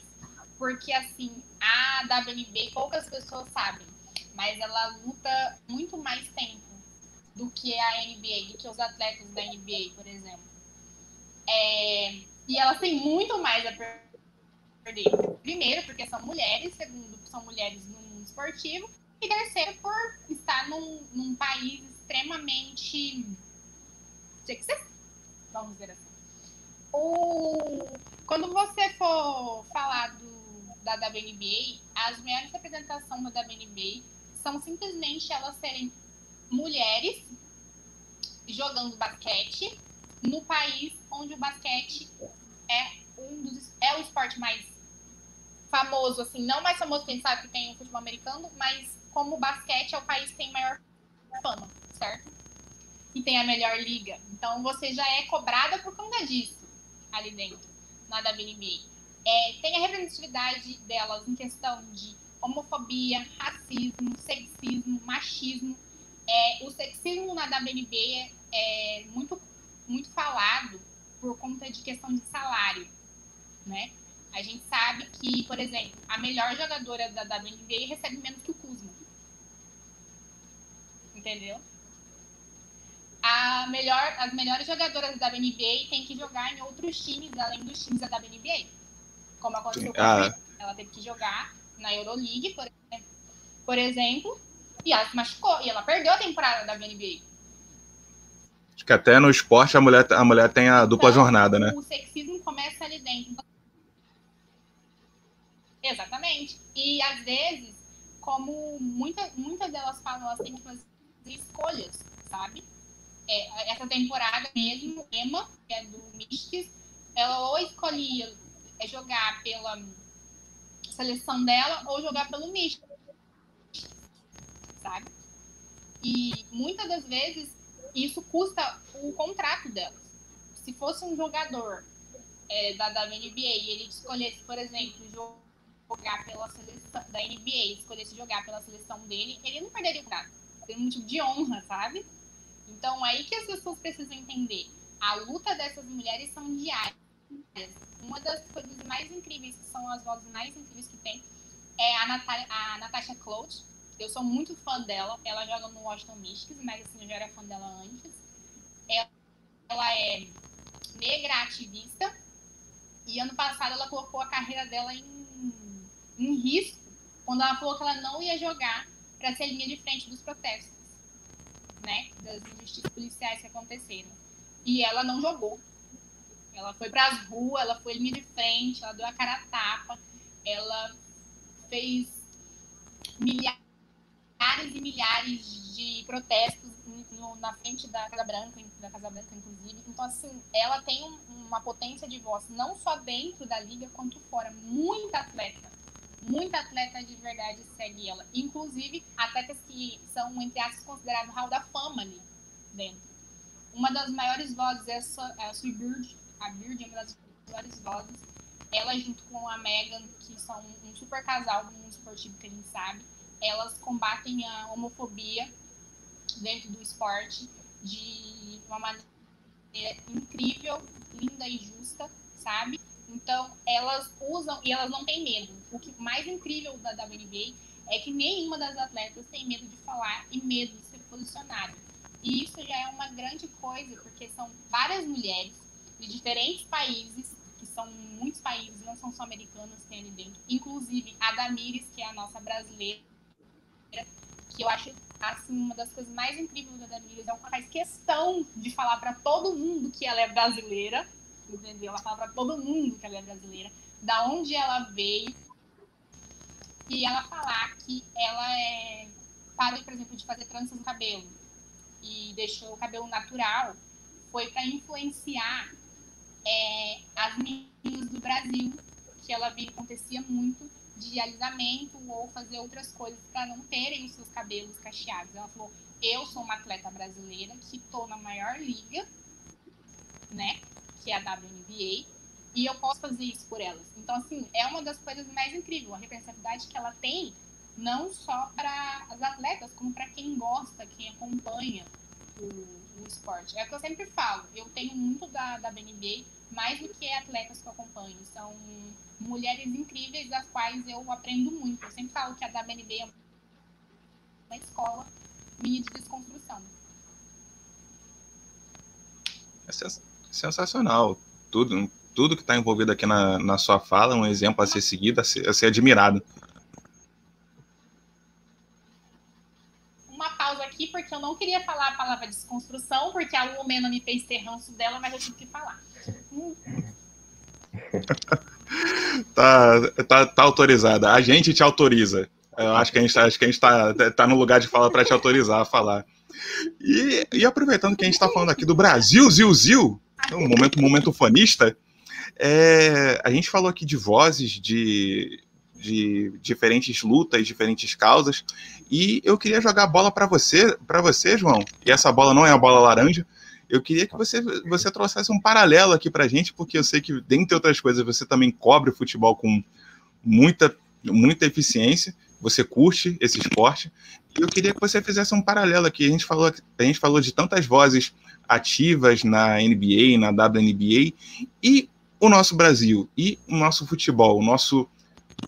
Porque, assim, a WNBA, poucas pessoas sabem, mas ela luta muito mais tempo do que a NBA, do que os atletas da NBA, por exemplo. É, e elas têm muito mais a perder. Primeiro, porque são mulheres. Segundo, são mulheres no mundo esportivo. E terceiro, por estar num, num país extremamente sexy, vamos dizer assim. O, quando você for falar do, da WNBA, as melhores representações da WNBA são simplesmente elas serem mulheres jogando basquete no país onde o basquete é um dos é o esporte mais famoso, assim, não mais famoso que a gente sabe que tem o futebol americano, mas como o basquete é o país que tem maior fama, certo? que tem a melhor liga. Então você já é cobrada por conta disso ali dentro, na WNBA. É, tem a representatividade delas em questão de homofobia, racismo, sexismo, machismo. É, o sexismo na WNBA é, é muito, muito falado por conta de questão de salário, né? A gente sabe que, por exemplo, a melhor jogadora da WNBA recebe menos que o Kuzma. Entendeu? a melhor, as melhores jogadoras da WNBA têm que jogar em outros times, além dos times da WNBA. Como aconteceu com ah. a Ela teve que jogar na Euroleague, por exemplo, por exemplo, e ela se machucou. E ela perdeu a temporada da WNBA.
Acho que até no esporte a mulher, a mulher tem a dupla então, jornada, né?
O sexismo começa ali dentro. Exatamente. E às vezes, como muita, muitas delas falam, elas têm que fazer escolhas, sabe? é, essa temporada mesmo, Emma, que é do Mystics, ela ou escolhia é, jogar pela seleção dela ou jogar pelo Mystics, sabe? E muitas das vezes isso custa o contrato delas. Se fosse um jogador é, da, da NBA e ele escolhesse, por exemplo, jogar pela seleção da NBA, escolhesse jogar pela seleção dele, ele não perderia contrato. Tem um motivo de honra, sabe? Então, é aí que as pessoas precisam entender. A luta dessas mulheres são diárias. Uma das coisas mais incríveis, que são as vozes mais incríveis que tem, é a, Natália, a Natasha Clout. Eu sou muito fã dela. Ela joga no Washington Mystics, mas assim, eu já era fã dela antes. Ela, ela é negra ativista. E ano passado ela colocou a carreira dela em, em risco quando ela falou que ela não ia jogar para ser linha de frente dos protestos, né? Das injustiças policiais que aconteceram. E ela não jogou. Ela foi para as ruas, ela foi linha de frente, ela deu a cara a tapa, ela fez milhares e milhares de protestos no, na frente da Casa Branca, da Casa Branca, inclusive. Então, assim, ela tem um, uma potência de voz, não só dentro da liga, quanto fora. Muita atleta. Muita atleta de verdade segue ela. Inclusive, atletas que são, entre aspas, considerados hall da fama ali dentro. Uma das maiores vozes é a Sue Bird. A Bird é uma das maiores vozes. Ela, junto com a Megan, que são um super casal do mundo esportivo que a gente sabe, elas combatem a homofobia dentro do esporte de uma maneira incrível, linda e justa, sabe? Então, elas usam e elas não têm medo. O que mais incrível da WNBA é que nenhuma das atletas tem medo de falar e medo de ser posicionada. E isso já é uma grande coisa, porque são várias mulheres de diferentes países, que são muitos países, não são só americanas que tem ali dentro, inclusive a Damires, que é a nossa brasileira, que eu acho assim uma das coisas mais incríveis da Damires, ela faz questão de falar para todo mundo que ela é brasileira, entendeu? Ela fala para todo mundo que ela é brasileira, da onde ela veio, e ela falar que ela é parou, por exemplo, de fazer tranças no cabelo e deixou o cabelo natural, foi para influenciar é, as meninas do Brasil, que ela via acontecia muito, de alisamento ou fazer outras coisas para não terem os seus cabelos cacheados. Ela falou: Eu sou uma atleta brasileira que estou na maior liga, né? Que é a WNBA, e eu posso fazer isso por elas. Então, assim, é uma das coisas mais incríveis, a representatividade que ela tem, não só para as atletas, como para quem gosta, quem acompanha o, o, esporte. É o que eu sempre falo, eu tenho muito da, da mais do que atletas que eu acompanho. São mulheres incríveis das quais eu aprendo muito. Eu sempre falo que a WNBA é uma escola minha de desconstrução.
É sensacional. Tudo, tudo que está envolvido aqui na, na sua fala é um exemplo a ser seguido, a ser, a ser admirado.
Uma pausa aqui, porque eu não queria falar a palavra desconstrução, porque a Lumena me fez ter ranço dela, mas eu tive que falar. Hum.
tá, tá, tá autorizada. A gente te autoriza. Eu acho que a gente, acho que a gente tá, tá no lugar de fala para te autorizar a falar. E, e aproveitando que a gente está falando aqui do Brasil, Zil Zil, um momento, momento fanista, é, a gente falou aqui de vozes, de, de diferentes lutas, diferentes causas, e eu queria jogar a bola para você, para você, João. E essa bola não é a bola laranja, eu queria que você, você trouxesse um paralelo aqui para a gente, porque eu sei que, dentre outras coisas, você também cobre o futebol com muita, muita eficiência, você curte esse esporte, e eu queria que você fizesse um paralelo aqui. A gente falou, a gente falou de tantas vozes ativas na NBA, na WNBA, e o nosso Brasil, e o nosso futebol, o nosso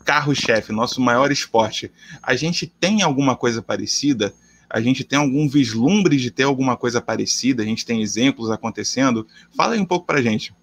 carro-chefe, nosso maior esporte. A gente tem alguma coisa parecida? a gente tem algum vislumbre de ter alguma coisa parecida? A gente tem exemplos acontecendo? Fala aí um pouco para a gente.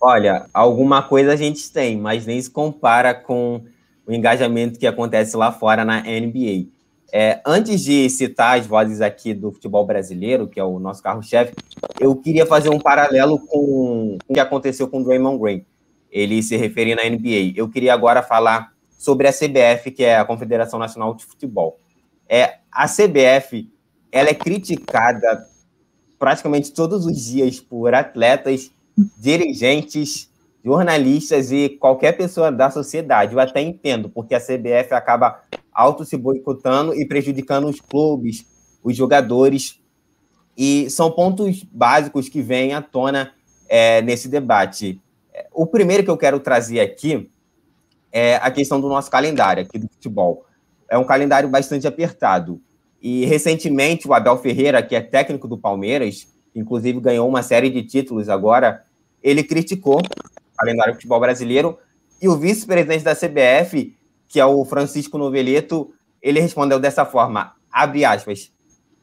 Olha, alguma coisa a gente tem, mas nem se compara com o engajamento que acontece lá fora na NBA. É, antes de citar as vozes aqui do futebol brasileiro, que é o nosso carro-chefe, eu queria fazer um paralelo com o que aconteceu com o Draymond Green. Ele se referia na NBA. Eu queria agora falar sobre a CBF, que é a Confederação Nacional de Futebol. É, a CBF ela é criticada praticamente todos os dias por atletas, dirigentes, jornalistas e qualquer pessoa da sociedade. Eu até entendo, porque a CBF acaba auto se boicotando e prejudicando os clubes, os jogadores. E são pontos básicos que vêm à tona é, nesse debate. O primeiro que eu quero trazer aqui é a questão do nosso calendário aqui do futebol é um calendário bastante apertado. E recentemente o Abel Ferreira, que é técnico do Palmeiras, inclusive ganhou uma série de títulos agora, ele criticou o calendário do futebol brasileiro e o vice-presidente da CBF, que é o Francisco Noveleto, ele respondeu dessa forma, abre aspas,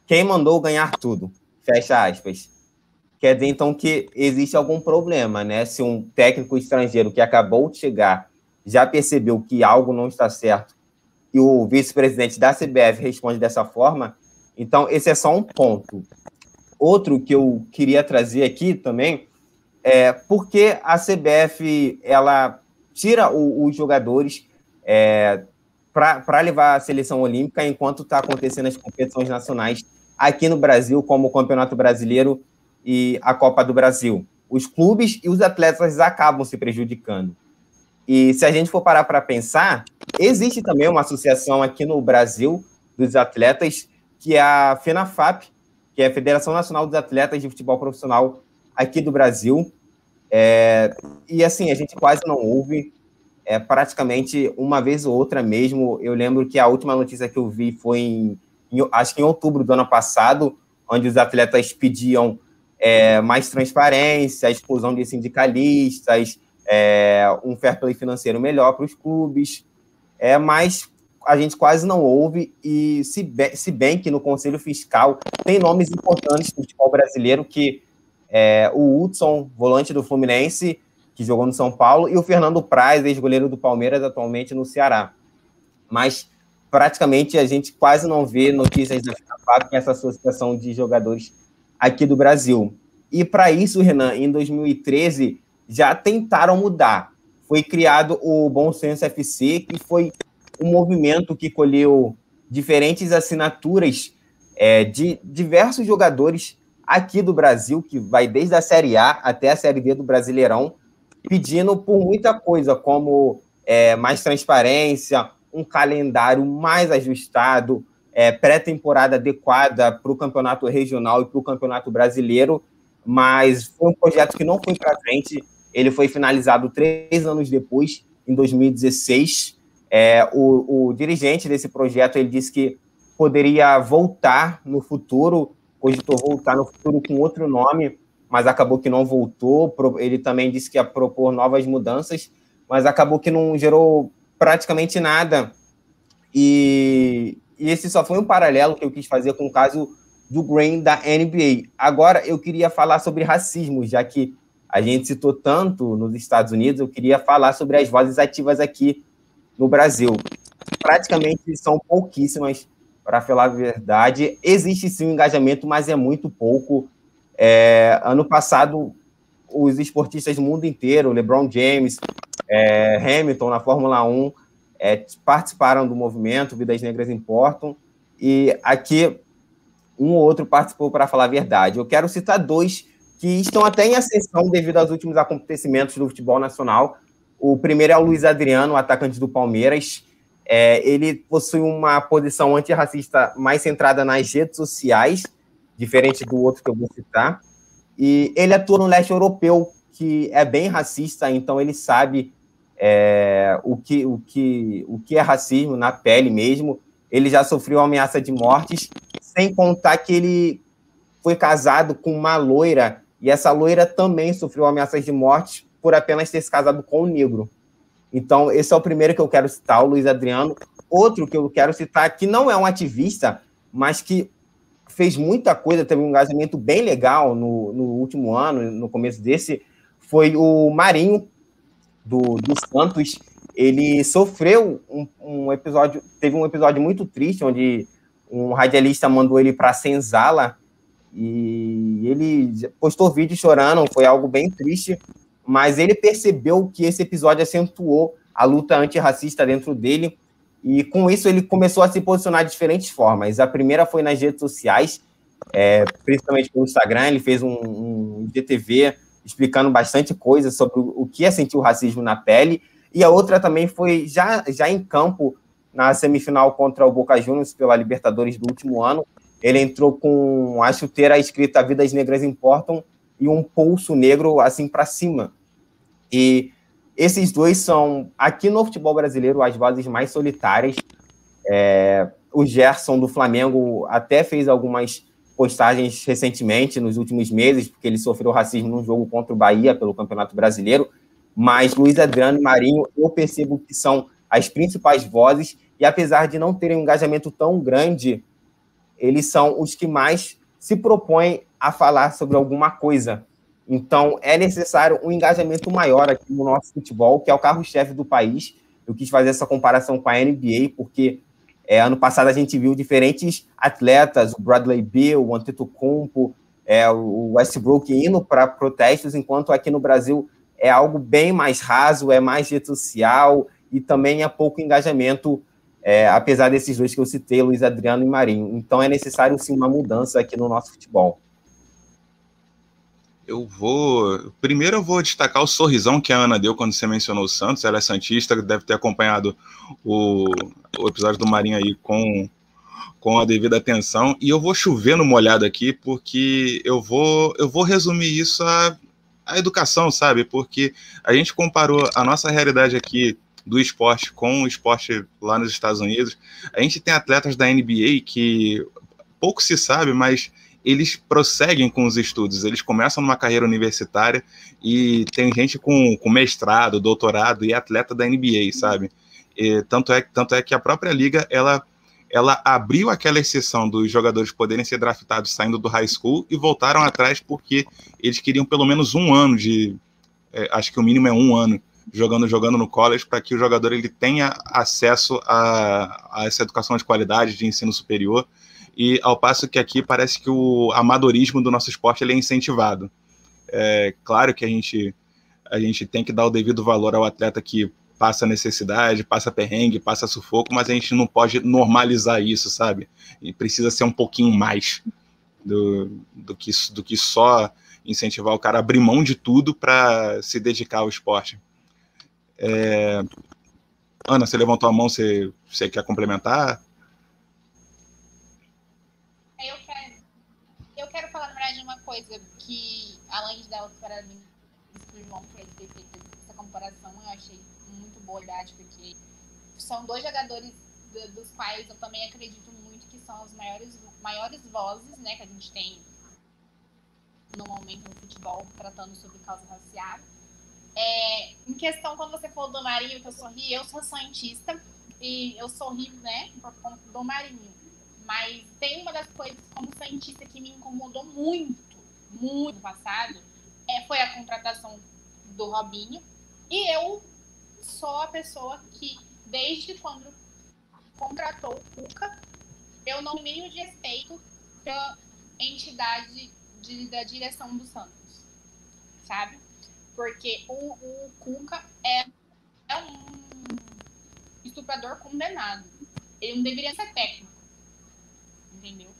quem mandou ganhar tudo, fecha aspas. Quer dizer, então, que existe algum problema, né? Se um técnico estrangeiro que acabou de chegar já percebeu que algo não está certo e o vice-presidente da CBF responde dessa forma, então esse é só um ponto. Outro que eu queria trazer aqui também é porque a CBF ela tira o, os jogadores é, para levar a seleção olímpica enquanto está acontecendo as competições nacionais aqui no Brasil, como o Campeonato Brasileiro e a Copa do Brasil. Os clubes e os atletas acabam se prejudicando. E se a gente for parar para pensar, existe também uma associação aqui no Brasil dos atletas, que é a FENAFAP, que é a Federação Nacional dos Atletas de Futebol Profissional aqui do Brasil. É, e assim, a gente quase não ouve, é, praticamente uma vez ou outra mesmo. Eu lembro que a última notícia que eu vi foi em, em acho que em outubro do ano passado, onde os atletas pediam é, mais transparência, a exclusão de sindicalistas, é, um fair play financeiro melhor para os clubes, é, mas a gente quase não ouve, e se bem, se bem que no Conselho Fiscal tem nomes importantes do futebol brasileiro, que é, o Hudson, volante do Fluminense, que jogou no São Paulo, e o Fernando Praz, ex-goleiro do Palmeiras, atualmente no Ceará. Mas praticamente a gente quase não vê notícias da FIFAP, que essa associação de jogadores aqui do Brasil. E para isso, Renan, em 2013 já tentaram mudar. Foi criado o Bom Senso FC, que foi um movimento que colheu diferentes assinaturas é, de diversos jogadores aqui do Brasil, que vai desde a Série A até a Série B do Brasileirão, pedindo por muita coisa, como é, mais transparência, um calendário mais ajustado, é, pré-temporada adequada para o campeonato regional e para o campeonato brasileiro, mas foi um projeto que não foi para frente. Ele foi finalizado três anos depois, em 2016. É, o, o, dirigente desse projeto ele disse que poderia voltar no futuro, cogitou voltar no futuro com outro nome, mas acabou que não voltou. Ele também disse que ia propor novas mudanças, mas acabou que não gerou praticamente nada. E, e esse só foi um paralelo que eu quis fazer com o caso do Green da NBA. Agora eu queria falar sobre racismo, já que a gente citou tanto nos Estados Unidos, eu queria falar sobre as vozes ativas aqui no Brasil. Praticamente são pouquíssimas, para falar a verdade. Existe sim um engajamento, mas é muito pouco. É, ano passado, os esportistas do mundo inteiro, LeBron James, é, Hamilton na Fórmula 1, é, participaram do movimento Vidas Negras Importam, e aqui um ou outro participou para falar a verdade. Eu quero citar dois que estão até em ascensão devido aos últimos acontecimentos do futebol nacional. O primeiro é o Luiz Adriano, atacante do Palmeiras. É, ele possui uma posição antirracista mais centrada nas redes sociais, diferente do outro que eu vou citar. E ele atua no leste europeu, que é bem racista, então ele sabe é, o, que, o, que, o que é racismo na pele mesmo. Ele já sofreu ameaça de mortes, sem contar que ele foi casado com uma loira, e essa loira também sofreu ameaças de morte por apenas ter se casado com um negro. Então, esse é o primeiro que eu quero citar, o Luiz Adriano. Outro que eu quero citar, que não é um ativista, mas que fez muita coisa, teve um engajamento bem legal no, no último ano, no começo desse, foi o Marinho, do, do Santos, ele sofreu um, um, episódio, teve um episódio muito triste, onde um radialista mandou ele para Senzala e ele postou vídeo chorando, foi algo bem triste, mas ele percebeu que esse episódio acentuou a luta antirracista dentro dele e com isso ele começou a se posicionar de diferentes formas. A primeira foi nas redes sociais, é, principalmente pelo Instagram, ele fez um, um GTV explicando bastante coisa sobre o que é sentir o racismo na pele. E a outra também foi já, já em campo, na semifinal contra o Boca Juniors pela Libertadores do último ano. Ele entrou com a chuteira escrita Vidas Negras Importam e um pulso negro assim para cima. E esses dois são, aqui no futebol brasileiro, as vozes mais solitárias. É, o Gerson do Flamengo até fez algumas postagens recentemente, nos últimos meses, porque ele sofreu racismo num jogo contra o Bahia pelo Campeonato Brasileiro. Mas Luiz Adriano e Marinho, eu percebo que são as principais vozes, e apesar de não terem um engajamento tão grande, eles são os que mais se propõem a falar sobre alguma coisa. Então, é necessário um engajamento maior aqui no nosso futebol, que é o carro-chefe do país. Eu quis fazer essa comparação com a NBA, porque é, ano passado a gente viu diferentes atletas, o Bradley Beal, o Antetokounmpo, é, o Westbrook indo para protestos, enquanto aqui no Brasil é algo bem mais raso, é mais rede social e também é pouco engajamento, é, apesar desses dois que eu citei, Luiz Adriano e Marinho. Então é necessário sim uma mudança aqui no nosso futebol.
Eu vou. Primeiro, eu vou destacar o sorrisão que a Ana deu quando você mencionou o Santos. Ela é Santista, deve ter acompanhado o, o episódio do Marinho aí com, com a devida atenção. E eu vou chover no molhado aqui, porque eu vou, eu vou resumir isso a, a educação, sabe? Porque a gente comparou a nossa realidade aqui do esporte com o esporte lá nos Estados Unidos. A gente tem atletas da NBA que pouco se sabe, mas eles prosseguem com os estudos, eles começam numa carreira universitária e tem gente com, com mestrado, doutorado e atleta da NBA, sabe? E, tanto, é, tanto é que a própria liga, ela, ela abriu aquela exceção dos jogadores poderem ser draftados saindo do high school e voltaram atrás porque eles queriam pelo menos um ano de, é, acho que o mínimo é um ano, jogando jogando no college para que o jogador ele tenha acesso a, a essa educação de qualidade de ensino superior e ao passo que aqui parece que o amadorismo do nosso esporte ele é incentivado. É claro que a gente, a gente tem que dar o devido valor ao atleta que passa necessidade, passa perrengue, passa sufoco, mas a gente não pode normalizar isso, sabe? E precisa ser um pouquinho mais do, do, que, do que só incentivar o cara a abrir mão de tudo para se dedicar ao esporte. É... Ana, você levantou a mão, você, você quer complementar?
Coisa que, além de dar os parabéns pro João por ele ter feito essa comparação, eu achei muito boa, verdade, porque são dois jogadores do, dos quais eu também acredito muito que são as maiores, maiores vozes né, que a gente tem no momento no futebol, tratando sobre causa racial. É, em questão, quando você falou do Marinho, que eu sorri, eu sou santista e eu sorri, né, por conta do Marinho. Mas tem uma das coisas como santista que me incomodou muito muito passado, é, foi a contratação do Robinho. E eu sou a pessoa que, desde quando contratou o Cuca, eu não tenho de respeito pela entidade de, da direção do Santos, sabe? Porque o, o Cuca é, é um estuprador condenado. Ele não deveria ser técnico, entendeu?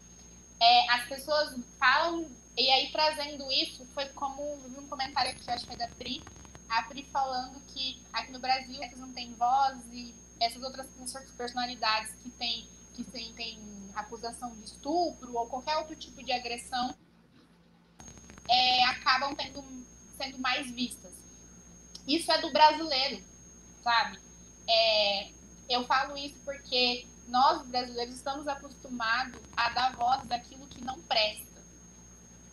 É, as pessoas falam e aí, trazendo isso, foi como um comentário aqui, acho que foi da Pri, a Pri falando que aqui no Brasil eles não têm voz e essas outras personalidades que têm que tem, tem acusação de estupro ou qualquer outro tipo de agressão é, acabam tendo, sendo mais vistas. Isso é do brasileiro, sabe? É, eu falo isso porque nós brasileiros estamos acostumados a dar voz daquilo que não presta.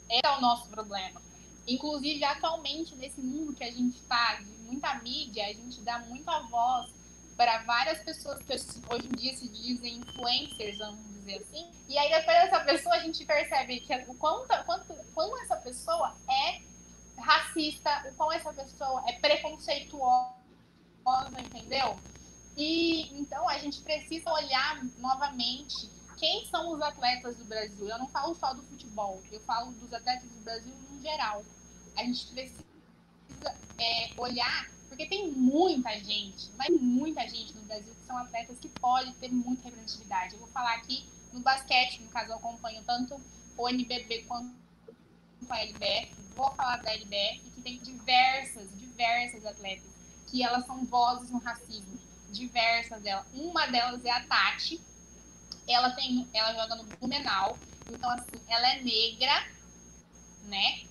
É o nosso problema. Inclusive, atualmente, nesse mundo que a gente está, de muita mídia, a gente dá muita voz para várias pessoas que hoje em dia se dizem influencers, vamos dizer assim. E aí, depois dessa pessoa, a gente percebe que o quanto, quanto, quanto essa pessoa é racista, o quão essa pessoa é preconceituosa, entendeu? E então a gente precisa olhar novamente quem são os atletas do Brasil. Eu não falo só do futebol, eu falo dos atletas do Brasil no geral. A gente precisa é, olhar, porque tem muita gente, mas muita gente no Brasil que são atletas que podem ter muita representatividade. Eu vou falar aqui no basquete, no caso eu acompanho tanto o NBB quanto a LBF. Vou falar da LBF, que tem diversas, diversas atletas, que elas são vozes no racismo. Diversas delas. Uma delas é a Tati, ela tem, ela joga no Blumenau, então assim, ela é negra, né?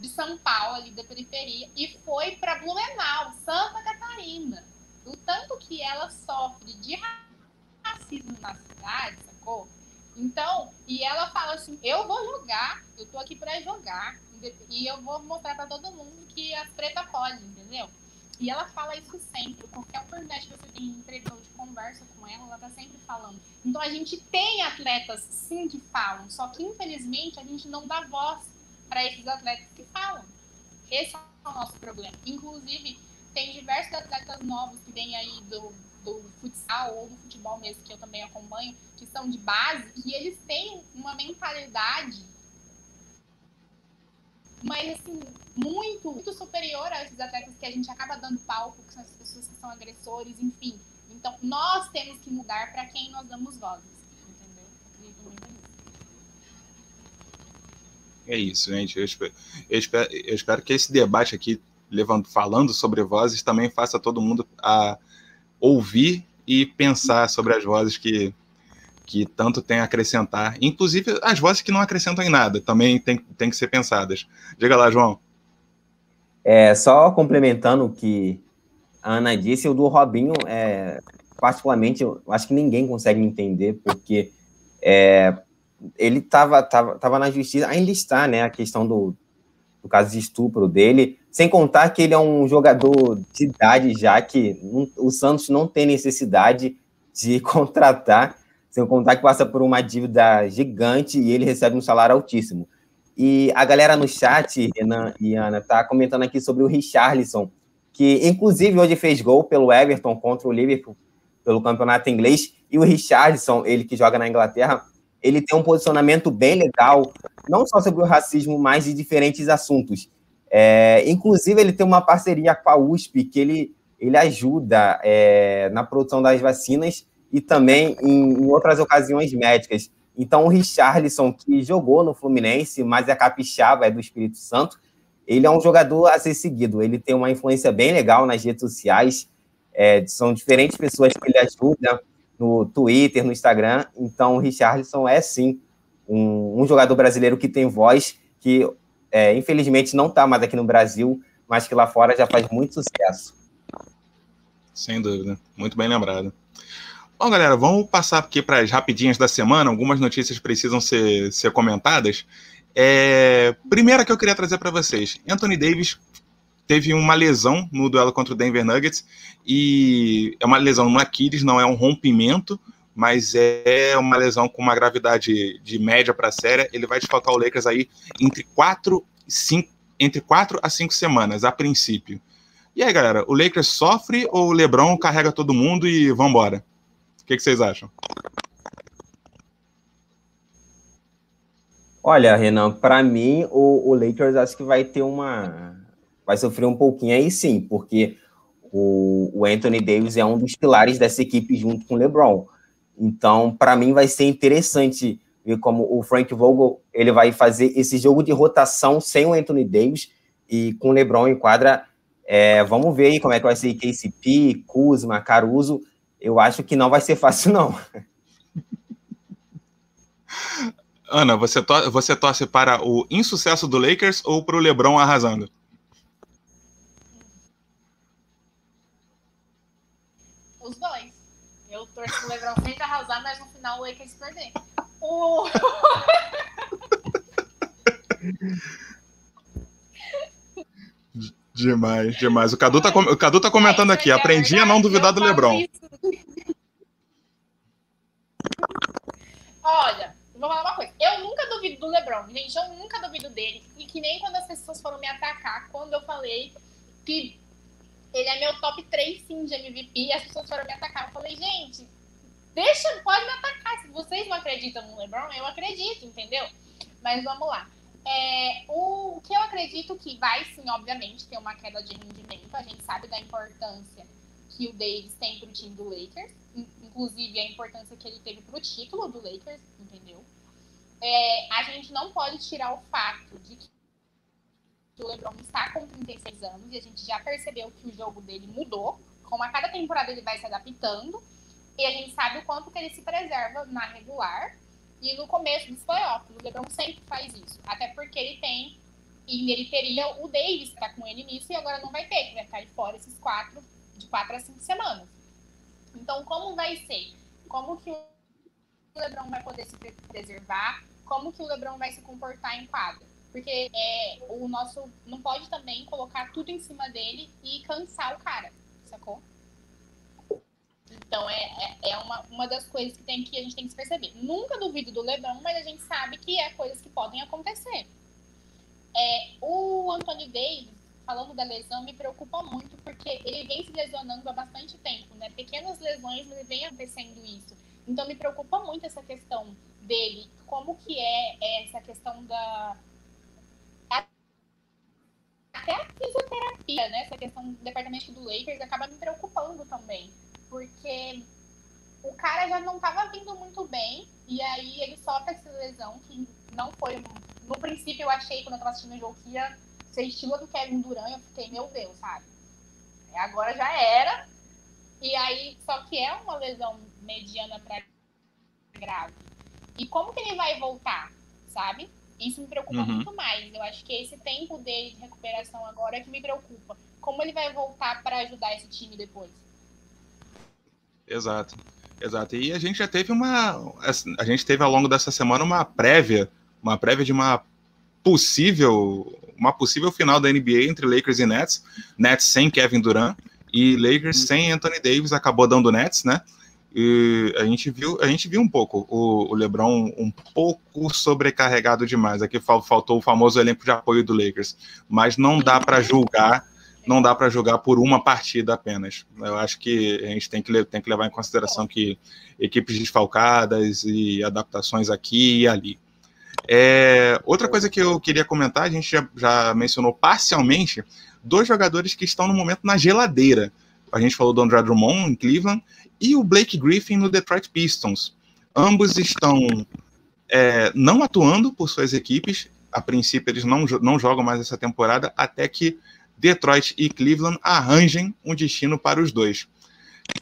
De São Paulo, ali da periferia, e foi para Blumenau, Santa Catarina. O tanto que ela sofre de racismo na cidade, sacou? Então, e ela fala assim: eu vou jogar, eu tô aqui para jogar, e eu vou mostrar para todo mundo que as pretas podem, entendeu? E ela fala isso sempre. Qualquer oportunidade que você tem entrevista de conversa com ela, ela tá sempre falando. Então a gente tem atletas sim que falam, só que infelizmente a gente não dá voz para esses atletas que falam. Esse é o nosso problema. Inclusive, tem diversos atletas novos que vêm aí do, do futsal ou do futebol mesmo, que eu também acompanho, que são de base, e eles têm uma mentalidade mas assim, muito, muito superior a esses atletas que a gente acaba dando palco, que são as pessoas que são agressores, enfim. Então, nós temos que mudar para quem nós damos vozes, entendeu? Acredito muito nisso.
É isso, gente. Eu espero, eu espero, eu espero que esse debate aqui, levando, falando sobre vozes, também faça todo mundo a ouvir e pensar sobre as vozes que que tanto tem a acrescentar, inclusive as vozes que não acrescentam em nada, também tem, tem que ser pensadas. Diga lá, João.
É, só complementando o que a Ana disse, o do Robinho, é, particularmente, eu acho que ninguém consegue entender, porque é, ele estava tava, tava na justiça, ainda está, né, a questão do, do caso de estupro dele, sem contar que ele é um jogador de idade já, que o Santos não tem necessidade de contratar sem contar que passa por uma dívida gigante e ele recebe um salário altíssimo. E a galera no chat, Renan e Ana, tá comentando aqui sobre o Richarlison, que inclusive hoje fez gol pelo Everton contra o Liverpool pelo campeonato inglês. E o Richarlison, ele que joga na Inglaterra, ele tem um posicionamento bem legal, não só sobre o racismo, mas de diferentes assuntos. É, inclusive, ele tem uma parceria com a USP, que ele, ele ajuda é, na produção das vacinas e também em, em outras ocasiões médicas. Então, o Richarlison, que jogou no Fluminense, mas é capixaba, é do Espírito Santo, ele é um jogador a ser seguido. Ele tem uma influência bem legal nas redes sociais. É, são diferentes pessoas que ele ajuda no Twitter, no Instagram. Então, o Richarlison é, sim, um, um jogador brasileiro que tem voz, que é, infelizmente não está mais aqui no Brasil, mas que lá fora já faz muito sucesso.
Sem dúvida. Muito bem lembrado. Bom, galera, vamos passar aqui para as rapidinhas da semana. Algumas notícias precisam ser, ser comentadas. É, primeira que eu queria trazer para vocês: Anthony Davis teve uma lesão no duelo contra o Denver Nuggets e é uma lesão no Aquiles, não é um rompimento, mas é uma lesão com uma gravidade de média para séria. Ele vai desfalcar o Lakers aí entre 4 cinco, entre quatro a 5 semanas, a princípio. E aí, galera, o Lakers sofre ou o LeBron carrega todo mundo e vambora? Que, que vocês acham?
Olha, Renan, para mim o, o, Lakers acho que vai ter uma. Vai sofrer um pouquinho aí sim, porque o, o Anthony Davis é um dos pilares dessa equipe junto com o LeBron. Então, para mim, vai ser interessante ver como o Frank Vogel ele vai fazer esse jogo de rotação sem o Anthony Davis e com o LeBron em quadra. É, vamos ver aí como é que vai ser KCP, Kuzma, Caruso eu acho que não vai ser fácil, não.
Ana, você, to você torce para o insucesso do Lakers ou para o LeBron arrasando?
Os dois. Eu torço para o LeBron sempre arrasar, mas no final o Lakers perder. O...
Demais, demais. O Cadu tá, o Cadu tá comentando aqui. Aprendi a não duvidar do Lebron.
Olha, vou falar uma coisa. Eu nunca duvido do Lebron, gente. Eu nunca duvido dele. E que nem quando as pessoas foram me atacar, quando eu falei que ele é meu top 3 sim de MVP, as pessoas foram me atacar. Eu falei, gente, deixa, pode me atacar. Se vocês não acreditam no LeBron, eu acredito, entendeu? Mas vamos lá. É, o, que eu acredito que vai sim, obviamente, ter uma queda de rendimento. A gente sabe da importância que o Davis tem para o time do Lakers, inclusive a importância que ele teve para o título do Lakers, entendeu? É, a gente não pode tirar o fato de que o LeBron está com 36 anos e a gente já percebeu que o jogo dele mudou. Como a cada temporada ele vai se adaptando e a gente sabe o quanto que ele se preserva na regular e no começo dos playoffs, o LeBron sempre faz isso. Até porque ele tem, e ele teria o Davis que tá com ele nisso, e agora não vai ter, que vai ficar de fora esses quatro, de quatro a cinco semanas. Então, como vai ser? Como que o LeBron vai poder se preservar, como que o LeBron vai se comportar em quadra. Porque é, o nosso não pode também colocar tudo em cima dele e cansar o cara, sacou? Então é, é, é, uma, uma das coisas que, tem que a gente tem que perceber. Nunca duvido do Lebron, mas a gente sabe que é coisas que podem acontecer. É, o Anthony Davis, falando da lesão, me preocupa muito, porque ele vem se lesionando há bastante tempo, né? Pequenas lesões, mas vem acontecendo isso. Então me preocupa muito essa questão dele, como que é essa questão da até a fisioterapia, né? Essa questão do departamento do Lakers acaba me preocupando também porque o cara já não estava vindo muito bem, e aí ele sofre essa lesão, que não foi. No princípio, eu achei, quando eu estava assistindo o jogo, que ia ser estilo do Kevin Durant, eu fiquei, meu Deus, sabe? Agora já era. E aí, só que é uma lesão mediana para grave. E como que ele vai voltar, sabe? Isso me preocupa uhum. muito mais. Eu acho que esse tempo dele de recuperação agora é que me preocupa. Como ele vai voltar para ajudar esse time depois?
Exato. Exato. E a gente já teve uma. A gente teve ao longo dessa semana uma prévia, uma prévia de uma possível, uma possível final da NBA entre Lakers e Nets. Nets sem Kevin Durant e Lakers sem Anthony Davis acabou dando Nets, né? E a gente viu, a gente viu um pouco o, o LeBron um pouco sobrecarregado demais. Aqui faltou o famoso elenco de apoio do Lakers, mas não dá para julgar não dá para jogar por uma partida apenas. Eu acho que a gente tem que, tem que levar em consideração que equipes desfalcadas e adaptações aqui e ali. É, outra coisa que eu queria comentar, a gente já, já, mencionou parcialmente, dois jogadores que estão no momento na geladeira. A gente falou do André Drummond em Cleveland e o Blake Griffin no Detroit Pistons. Ambos estão é, não atuando por suas equipes. A princípio, eles não, não jogam mais essa temporada, até que Detroit e Cleveland arranjem um destino para os dois.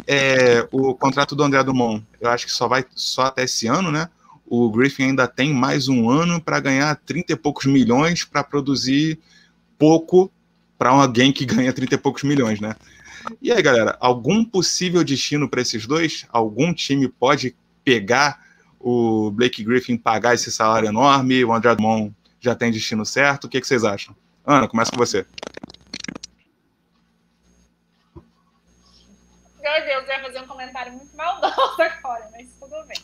É, o contrato do André Dumont, eu acho que só vai só até esse ano, né? O Griffin ainda tem mais um ano para ganhar 30 e poucos milhões para produzir pouco para alguém que ganha 30 e poucos milhões, né? E aí, galera, algum possível destino para esses dois? Algum time pode pegar o Blake Griffin pagar esse salário enorme? O André Dumont já tem destino certo? O que, que vocês acham? Ana, começa com você.
Meu Deus, eu ia fazer um comentário muito maldoso agora, mas tudo bem.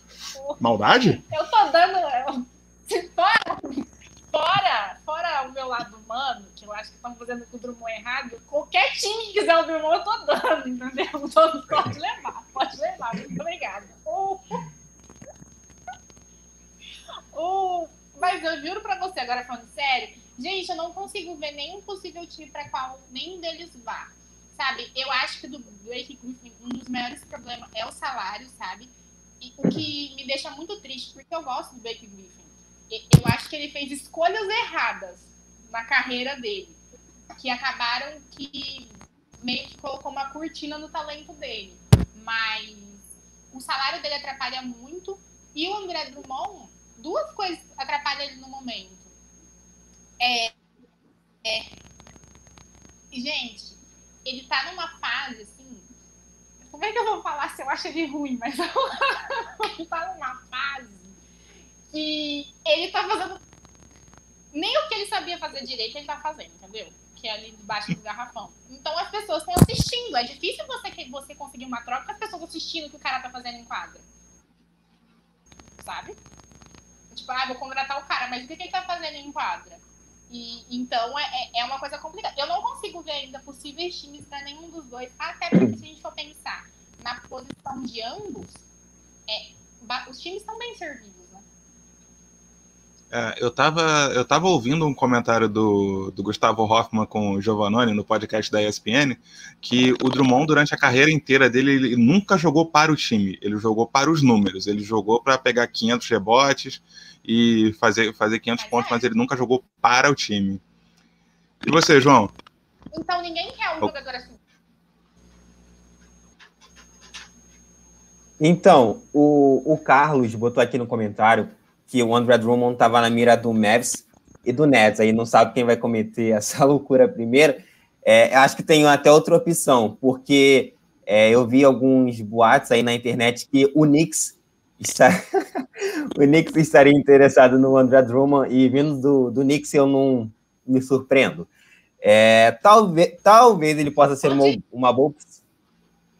Maldade?
Eu tô dando. Fora, fora, fora o meu lado humano, que eu acho que estão fazendo com o Drummond errado, qualquer time que quiser o Drummond, eu tô dando, entendeu? Todo, pode levar, pode levar. Muito obrigada. Uh, uh, mas eu juro pra você, agora falando sério, gente, eu não consigo ver nenhum possível time pra qual nenhum deles vá sabe? Eu acho que do Blake Griffin, um dos maiores problemas é o salário, sabe? E o que me deixa muito triste, porque eu gosto do Blake Griffin. Eu acho que ele fez escolhas erradas na carreira dele, que acabaram que meio que colocou uma cortina no talento dele. Mas o salário dele atrapalha muito. E o André Drummond, duas coisas atrapalham ele no momento. É, é, gente, ele tá numa fase, assim. Como é que eu vou falar se eu acho ele ruim? Mas ele tá numa fase que ele tá fazendo. Nem o que ele sabia fazer direito, ele tá fazendo, entendeu? Que é ali debaixo do garrafão. Então as pessoas estão assistindo. É difícil você, você conseguir uma troca com as pessoas assistindo o que o cara tá fazendo em quadra. Sabe? Tipo, ah, vou contratar o cara, mas o que, que ele tá fazendo em quadra? E, então é, é, é uma coisa complicada. Eu não consigo ver ainda possíveis times para nenhum dos dois, até porque se a gente for pensar na posição de ambos, é, os times estão bem servidos, né?
É, eu estava eu tava ouvindo um comentário do, do Gustavo Hoffman com o Giovannone no podcast da ESPN, que o Drummond, durante a carreira inteira dele, ele nunca jogou para o time, ele jogou para os números, ele jogou para pegar 500 rebotes, e fazer, fazer 500 pontos, mas ele nunca jogou para o time. E você, João?
Então ninguém quer um jogador assim.
Então, o, o Carlos botou aqui no comentário que o André Drummond estava na mira do Mavs e do Nets, aí não sabe quem vai cometer essa loucura primeiro. É, acho que tem até outra opção, porque é, eu vi alguns boatos aí na internet que o Knicks está... o Knicks estaria interessado no André Drummond e vindo do, do Knicks eu não me surpreendo. É, talvez, talvez ele possa ser uma, uma, boa,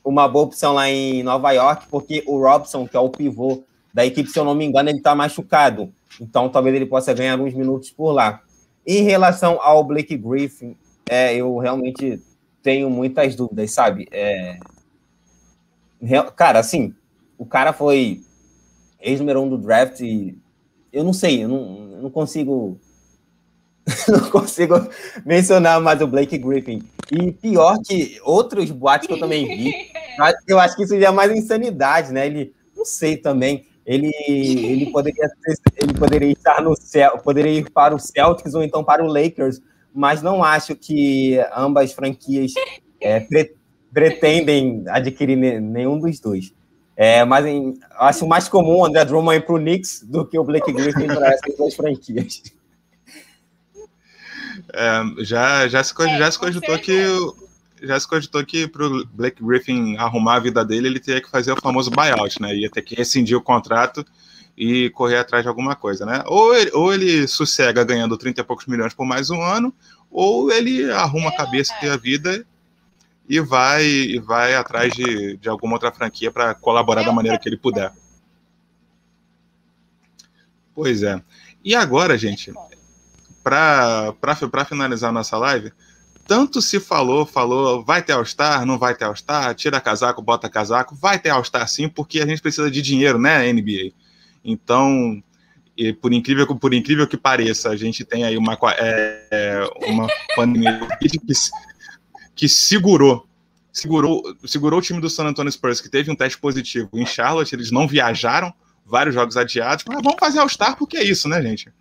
uma boa opção lá em Nova York, porque o Robson, que é o pivô da equipe, se eu não me engano, ele está machucado. Então, talvez ele possa ganhar alguns minutos por lá. Em relação ao Blake Griffin, é, eu realmente tenho muitas dúvidas, sabe? É, cara, assim, o cara foi ex-número um do draft e eu não sei, eu não, eu não consigo não consigo mencionar mais o Blake Griffin. E pior que outros boatos que eu também vi, eu acho que isso já é mais insanidade, né? Ele, não sei também, ele, ele, poderia, ele poderia estar no céu, poderia ir para o Celtics ou então para o Lakers, mas não acho que ambas franquias é, pre, pretendem adquirir nenhum dos dois. É, mas em, acho mais comum o André Drummond ir para o Knicks do que o Blake Griffin para essas duas franquias.
É, já, já se, é, já se cogitou que já se cogitou que para o Blake Griffin arrumar a vida dele, ele teria que fazer o famoso buyout, né? Ia ter que rescindir o contrato e correr atrás de alguma coisa, né? Ou ele, ou ele sossega ganhando 30 e poucos milhões por mais um ano, ou ele arruma a cabeça e a vida e vai e vai atrás de, de alguma outra franquia para colaborar da maneira que ele puder. Pois é. E agora, gente, para finalizar nossa live, tanto se falou, falou, vai ter All-Star, não vai ter All-Star, tira casaco, bota casaco, vai ter All-Star sim, porque a gente precisa de dinheiro, né, NBA? Então, por incrível, por incrível que pareça, a gente tem aí uma, é, uma pandemia que, segurou segurou, segurou o time do San Antonio Spurs, que teve um teste positivo em Charlotte, eles não viajaram, vários jogos adiados, mas vamos fazer All-Star porque é isso, né, gente?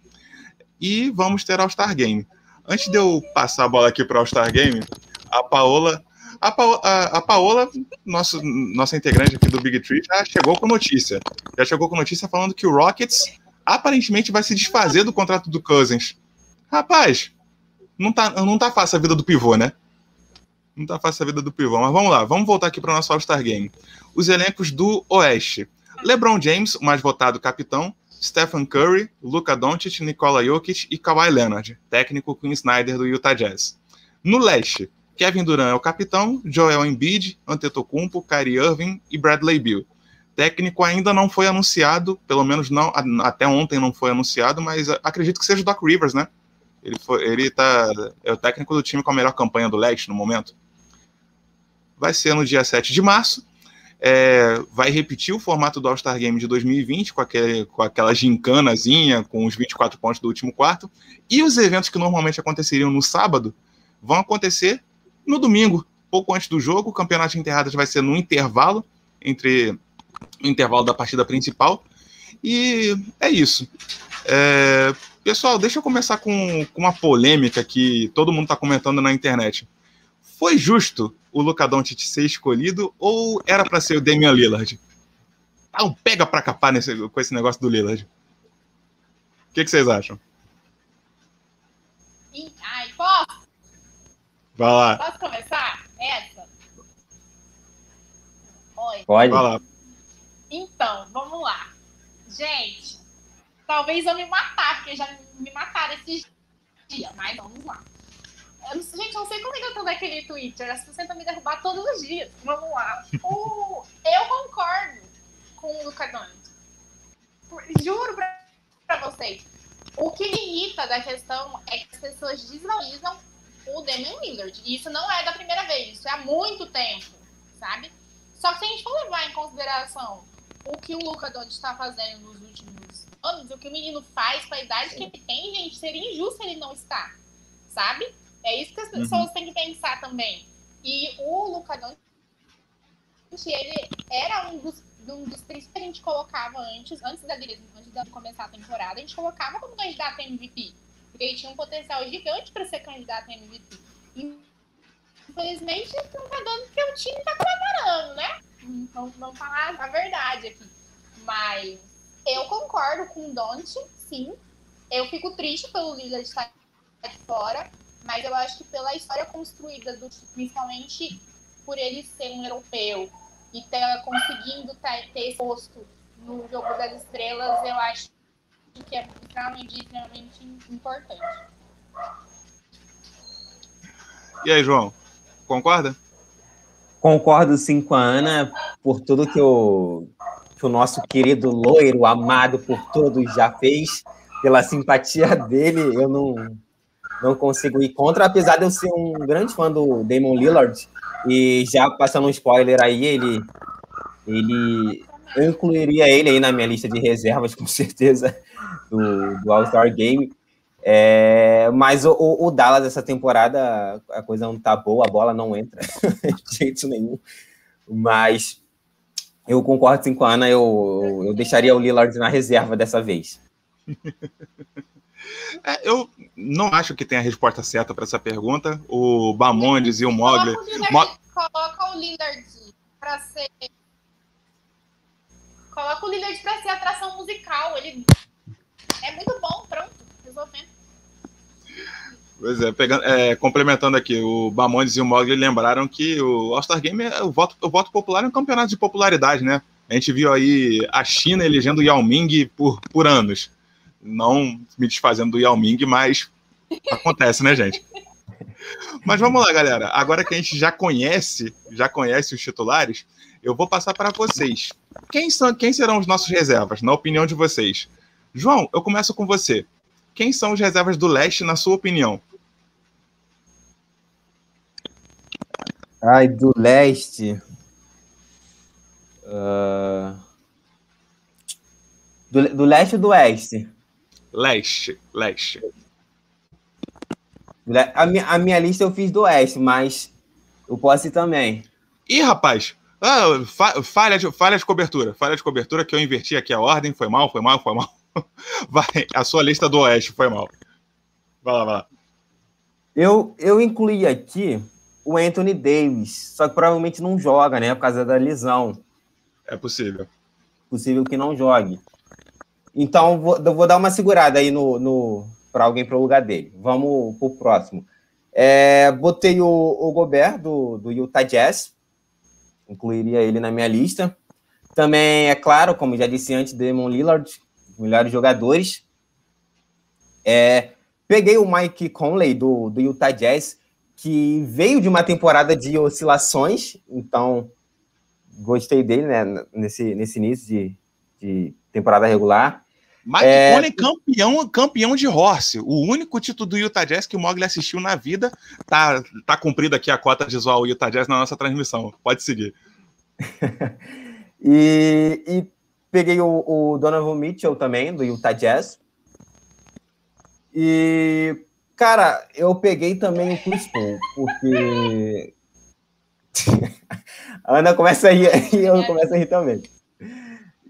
e vamos ter All-Star Game. Antes de eu passar a bola aqui para o All-Star Game, a Paola, a, pa a, a Paola, nosso, nossa integrante aqui do Big Tree, já chegou com notícia. Já chegou com notícia falando que o Rockets aparentemente vai se desfazer do contrato do Cousins. Rapaz, não tá, não tá fácil a vida do pivô, né? Não tá fácil a vida do pivô. Mas vamos lá, vamos voltar aqui para o nosso All-Star Game. Os elencos do Oeste. LeBron James, o mais votado capitão, Stephen Curry, Luka Doncic, Nikola Jokic e Kawhi Leonard, técnico Quinn Snyder do Utah Jazz. No leste, Kevin Durant é o capitão, Joel Embiid, Antetokounmpo, Kyrie Irving e Bradley Beal. Técnico ainda não foi anunciado, pelo menos não até ontem não foi anunciado, mas acredito que seja o Doc Rivers, né? Ele, foi, ele tá, é o técnico do time com a melhor campanha do leste no momento. Vai ser no dia 7 de março é, vai repetir o formato do All-Star Game de 2020, com, aquele, com aquela gincanazinha, com os 24 pontos do último quarto, e os eventos que normalmente aconteceriam no sábado vão acontecer no domingo, pouco antes do jogo. O campeonato de enterradas vai ser no intervalo, entre o intervalo da partida principal. E é isso. É, pessoal, deixa eu começar com, com uma polêmica que todo mundo está comentando na internet. Foi justo o Luka Doncic ser escolhido ou era para ser o Damian Lillard? Ah, um pega para capar nesse, com esse negócio do Lillard. O que, que, vocês acham?
Ai, posso?
Vai lá.
Posso começar? Essa?
Oi. Pode.
Vai lá.
Então, vamos lá. Gente, talvez eu me matar, porque já me mataram esses dias, mas vamos lá. Gente, não sei como é que eu tô naquele Twitter. As pessoas tentam me derrubar todos os dias. Vamos lá. O, eu concordo com o Luca Doncic. Juro pra, pra vocês. O que me irrita da questão é que as pessoas desvalorizam o Damian Lillard. E isso não é da primeira vez. Isso é há muito tempo, sabe? Só que se a gente for levar em consideração o que o Luca Doncic está fazendo nos últimos anos, o que o menino faz com a idade que ele tem, gente, seria injusto ele não estar, sabe? É isso que as uhum. pessoas uhum. têm que pensar também. E o Luca Doncic, ele era um dos, um dos três que a gente colocava antes, antes da antes de começar a temporada, a gente colocava como candidato a MVP. Porque ele tinha um potencial gigante para ser candidato a MVP. Infelizmente, não tá dando porque o time tá colaborando, né? Vamos, vamos falar a verdade aqui. Mas eu concordo com o Don't, sim. Eu fico triste pelo Lillard estar de fora. Mas eu acho que pela história construída, do, principalmente por ele ser um europeu e ter conseguindo ter, ter posto no jogo das estrelas, eu acho que é extremamente, extremamente importante.
E aí, João, concorda?
Concordo sim com a Ana por tudo que o, que o nosso querido loiro, amado por todos, já fez, pela simpatia dele, eu não, não consigo ir contra, apesar de eu ser um grande fã do Damon Lillard, e já passando um spoiler aí, ele, ele eu incluiria ele aí na minha lista de reservas, com certeza, do, do All-Star Game. É, mas o, o, Dallas essa temporada a coisa não tá boa, a bola não entra de jeito nenhum. Mas eu concordo sim com a Ana, eu, eu deixaria o Lillard na reserva dessa vez.
É, eu não acho que tenha a resposta certa para essa pergunta. O Bamondes e o Mogli.
Coloca o Lillard para ser. Coloca o Lillard para ser atração musical. Ele é muito bom, pronto, resolvendo.
Pois é, pegando, é, complementando aqui, o Bamondes e o Mogli lembraram que o All-Star Game, é, o, voto, o voto popular é um campeonato de popularidade, né? A gente viu aí a China elegendo Yao Ming por, por anos. Não me desfazendo do Yao Ming, mas acontece, né, gente? Mas vamos lá, galera. Agora que a gente já conhece, já conhece os titulares, eu vou passar para vocês. Quem, são, quem serão os nossos reservas, na opinião de vocês? João, eu começo com você. Quem são os reservas do leste, na sua opinião?
Ai, do leste. Uh... Do, do leste ou do oeste?
Leste, leste.
A minha, a minha lista eu fiz do oeste, mas eu posso ir também.
Ih, rapaz, ah, falha, de, falha de cobertura, falha de cobertura que eu inverti aqui a ordem, foi mal, foi mal, foi mal. Vai, a sua lista do oeste foi mal. Vai lá, vai lá.
Eu, eu incluí aqui o Anthony Davis, só que provavelmente não joga, né? Por causa da lesão.
É possível.
Possível que não jogue. Então, vou, vou dar uma segurada aí no, no para alguém para o lugar dele. Vamos para o próximo. É, botei o, o Gobert do, do Utah Jazz, incluiria ele na minha lista. Também, é claro, como já disse antes, Damon Lillard, melhores jogadores. É, peguei o Mike Conley do, do Utah Jazz, que veio de uma temporada de oscilações, então gostei dele né, nesse, nesse início de, de temporada regular.
Mike é... Conley campeão, campeão de Horse. O único título do Utah Jazz que o Mogli assistiu na vida. Tá, tá cumprida aqui a cota de zoar o Utah Jazz na nossa transmissão. Pode seguir.
e, e, peguei o, o Donovan Mitchell também, do Utah Jazz. E Cara, eu peguei também o Chris Paul, porque. a Ana começa a rir e eu começo a rir também.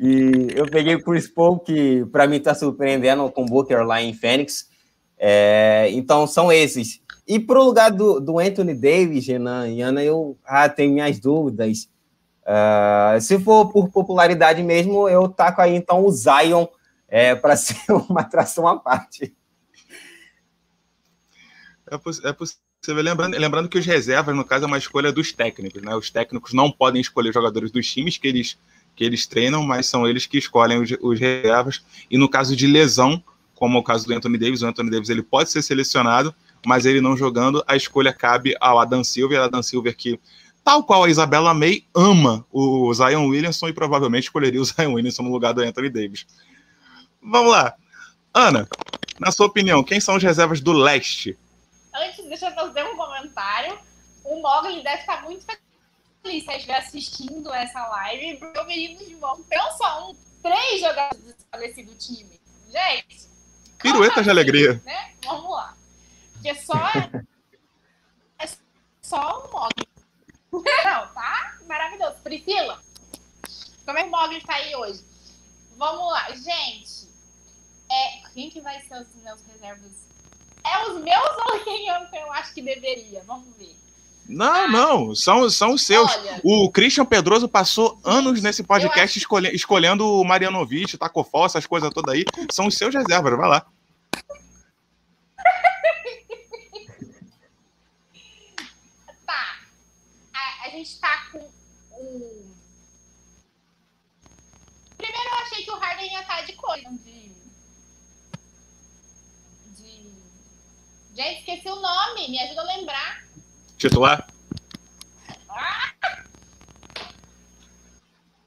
E eu peguei o Chris Paul, que para mim está surpreendendo com o Booker lá em Phoenix. É, então são esses. E pro lugar do, do Anthony Davis, Renan e Ana, eu ah, tenho minhas dúvidas. Uh, se for por popularidade mesmo, eu taco aí então o Zion é, para ser uma atração à parte.
É, é possível. Lembrando, lembrando que os reservas, no caso, é uma escolha dos técnicos, né? Os técnicos não podem escolher jogadores dos times que eles, que eles treinam, mas são eles que escolhem os, os reservas. E no caso de lesão, como é o caso do Anthony Davis, o Anthony Davis ele pode ser selecionado, mas ele não jogando, a escolha cabe ao Adam Silver, Adam Silver que, tal qual a Isabela May, ama o Zion Williamson e provavelmente escolheria o Zion Williamson no lugar do Anthony Davis. Vamos lá. Ana, na sua opinião, quem são os reservas do leste
Antes, deixa eu fazer um comentário. O Mogli deve estar muito feliz se estiver assistindo essa live, o menino de mão só um, três jogadores do time. Gente.
Pirueta de alegria.
Né? Vamos lá. Porque só. é só o Mogli. Não, tá? Maravilhoso. Priscila, como é que o Mogli está aí hoje? Vamos lá, gente. É, quem que vai ser os meus reservas é os meus ou quem eu, eu acho que deveria? Vamos ver.
Não, não, são, são os seus. Olha, o Christian Pedroso passou anos nesse podcast escolhe, escolhendo o Marianovic, Tacofol, essas coisas todas aí. São os seus reservas, vai lá.
tá. A, a, gente tá com um. Primeiro, eu acho Harden ia estar de coisa. De... de. Gente, esqueci o nome. Me ajuda a lembrar.
Titular?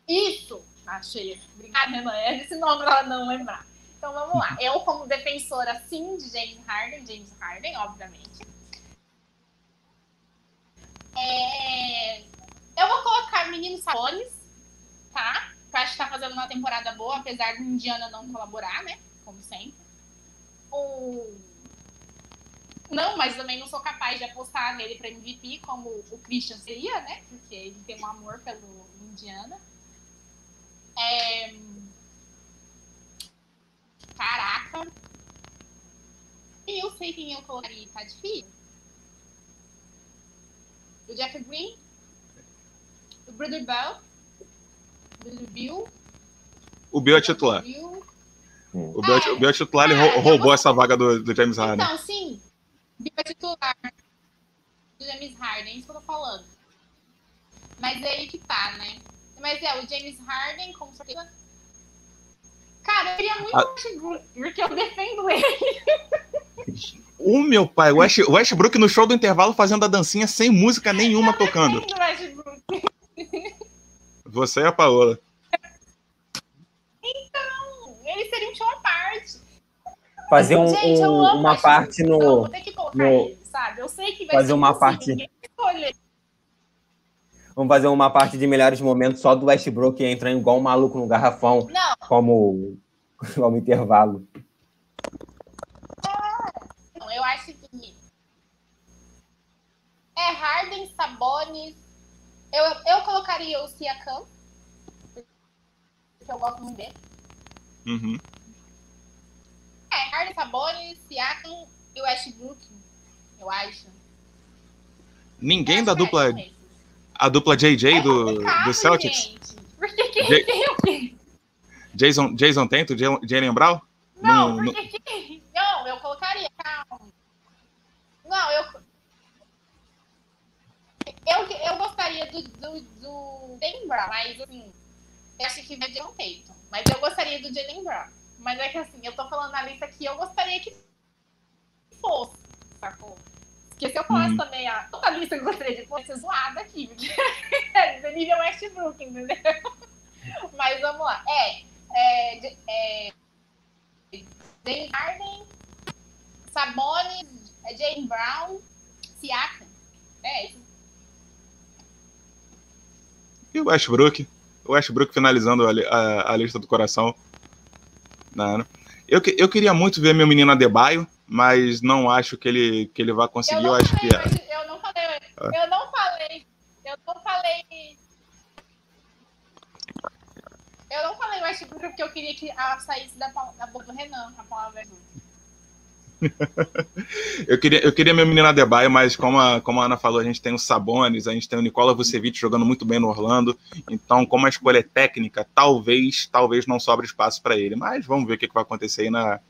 Isso! Achei. Obrigada, Renan. Esse nome ela não lembrar. Então vamos lá. Eu, como defensora, sim, de James Harden, James Harden, obviamente. É... Eu vou colocar Menino Sabonis, tá? Que acho que tá fazendo uma temporada boa, apesar do Indiana não colaborar, né? Como sempre. O... Não, mas também não sou capaz de apostar nele para MVP como o Christian seria, né? Porque ele tem um amor pelo Indiana. É... Caraca. E eu sei quem eu colocaria, tá difícil. O Jeff Green, o Brother Bell, o Brother Bill.
O Bill é titular.
Bill.
O Bill,
Ah,
o Bill é titular, ele
ah, eu
roubou
vou-
essa vaga do, do James Harden.
Então, sim, É titular do James Harden, é isso que eu tô falando. Mas é aí que tá, né? Mas é, o James Harden, com certeza. Cara, eu queria muito
Ah.
o Westbrook, porque eu defendo ele.
O meu pai, o West- Westbrook no show do intervalo fazendo a dancinha sem música nenhuma tocando.
Defendo o Westbrook.
Você e a Paola.
Ele seria um show à parte.
Fazer um-
Gente, eu
um-
amo
uma parte
então
no.
vou ter que colocar
no-
ele, sabe? Eu sei que vai
fazer
ser
uma parte-
ninguém vai escolher.
Vamos fazer uma parte de melhores momentos só do Westbrook entrando igual um maluco no garrafão,
Não,
como, como intervalo.
Não, eu acho que é Harden, Sabonis. Eu, eu colocaria o Siakam, porque eu gosto muito dele.
Uhum.
É, Harden, Sabonis, Siakam e Westbrook, eu acho.
Ninguém
Eu
da
que
dupla,
esses.
a dupla JJ
É
do, do Celtics.
gente. Porque quem
J-
tem o quê?
Jason, Jason Tatum, Jalen Brown?
Não,
Não,
porque quem? Não, eu colocaria, calma. Não, eu. Eu, eu gostaria do, do, do Jalen Brown, mas assim, eu acho que vai um Tatum. Mas eu gostaria do Jalen Brown. Mas é que assim, eu tô falando na lista que eu gostaria que fosse, sacou? Porque se eu falasse
Uhum.
também a toda a lista que eu gostaria de pôr, ser zoada aqui. Porque é nível Westbrook, entendeu? Mas vamos lá. É, é, é James Harden, Sabonis, é, Jane Brown, Siakam. É isso.
E o Westbrook? O Westbrook finalizando a, a- a lista do coração. Não, não. Eu, que- eu queria muito ver meu menino Adebayo, mas não acho que ele, que ele vai conseguir. Eu,
não
acho que.
falei, mas eu não falei, eu não falei, eu não falei. Eu não falei Westbrook porque eu queria que ela saísse da, da boca do Renan, a palavra é
Eu queria, eu queria meu menino Adebayo, mas como a, como a Ana falou, a gente tem o Sabonis, a gente tem o Nicola Vucevic jogando muito bem no Orlando. Então, como a escolha é técnica, talvez, talvez não sobre espaço para ele. Mas vamos ver o que, que vai acontecer aí na,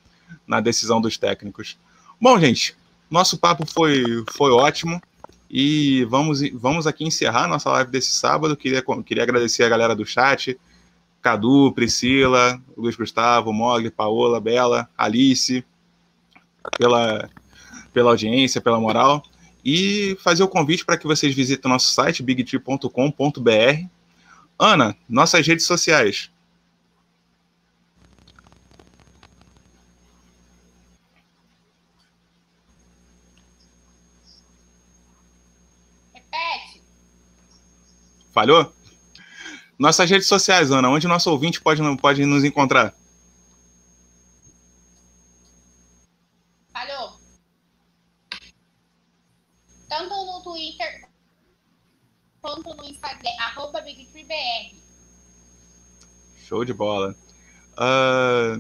na decisão dos técnicos. Bom, gente, nosso papo foi, foi ótimo. E vamos, vamos aqui encerrar nossa live desse sábado. Queria, queria agradecer a galera do chat. Cadu, Priscila, Luiz Gustavo, Mogli, Paola, Bela, Alice, pela, pela audiência, pela moral. E fazer o convite para que vocês visitem o nosso site, bigtree.com.br. Ana, nossas redes sociais.
Repete.
Falhou? Nossas redes sociais, Ana, onde nosso ouvinte pode, pode nos encontrar?
Falhou. Tanto no Twitter quanto no Instagram, BigTreeBR.
Show de bola. Ah,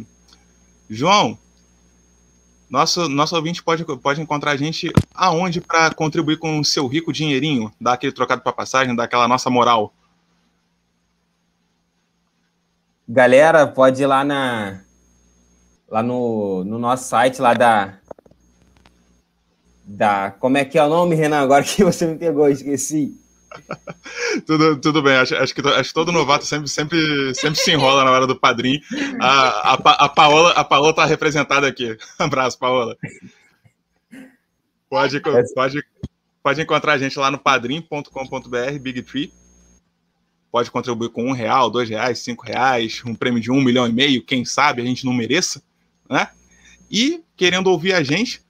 João, nosso, nosso ouvinte pode, pode encontrar a gente aonde para contribuir com o seu rico dinheirinho, dar aquele trocado para passagem, dar aquela nossa moral.
Galera, pode ir lá na lá no, no nosso site lá da da como é que é o nome, Renan? Agora que você me pegou, esqueci.
Tudo, tudo bem, acho, acho, que, acho que todo novato sempre, sempre, sempre se enrola na hora do padrinho. A, a, a, Paola, a Paola tá representada aqui. Abraço, Paola. Pode, pode, pode encontrar a gente lá no padrim.com.br, Big Tree. Pode contribuir com um real, dois reais, cinco reais, um prêmio de um milhão e meio, quem sabe a gente não mereça, né? E querendo ouvir a gente,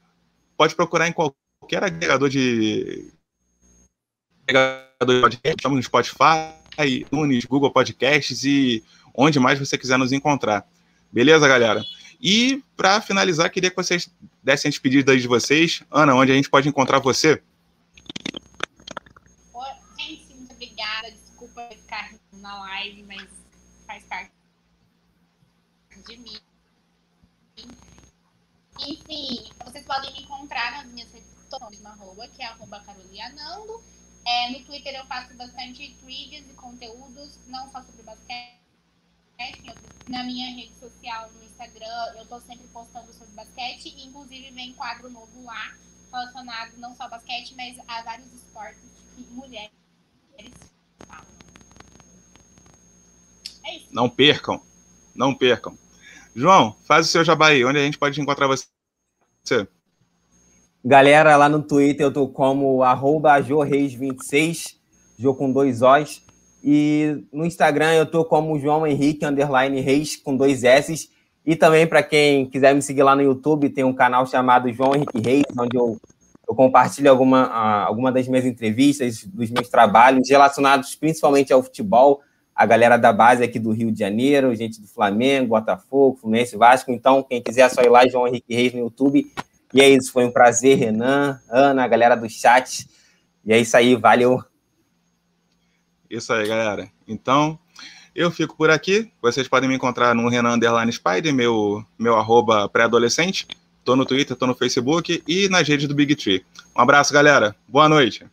pode procurar em qualquer agregador de agregador de podcast, estamos no Spotify, Nunes, Google Podcasts e onde mais você quiser nos encontrar. Beleza, galera? E para finalizar, queria que vocês dessem as pedidas de vocês. Ana, onde a gente pode encontrar você?
Gente, muito obrigada. Desculpa ficar na live, mas faz parte de mim. Enfim, vocês podem me encontrar nas minhas redes sociais, que é arroba carolianando. É, no Twitter eu faço bastante tweets e conteúdos, não só sobre basquete. Na minha rede social, no Instagram, eu tô sempre postando sobre basquete. E, inclusive, vem quadro novo lá, relacionado não só ao basquete, mas a vários esportes que mulheres falam. É isso.
Não percam. Não percam. João, faz o seu jabai. Onde a gente pode encontrar você?
Galera, lá no Twitter eu tô como arroba jorreis26, Jo com dois Os. E no Instagram eu tô como João Henrique, underline Reis, com dois S. E também, para quem quiser me seguir lá no YouTube, tem um canal chamado João Henrique Reis, onde eu, eu compartilho alguma, alguma das minhas entrevistas, dos meus trabalhos, relacionados principalmente ao futebol, a galera da base aqui do Rio de Janeiro, gente do Flamengo, Botafogo, Fluminense, Vasco. Então, quem quiser é só ir lá, João Henrique Reis no YouTube. E é isso, foi um prazer, Renan, Ana, galera do chat. E é isso aí, valeu.
Isso aí, galera. Então, eu fico por aqui. Vocês podem me encontrar no Renan Underline Spider, meu, meu arroba pré-adolescente. Tô no Twitter, tô no Facebook e nas redes do Big Tree. Um abraço, galera. Boa noite.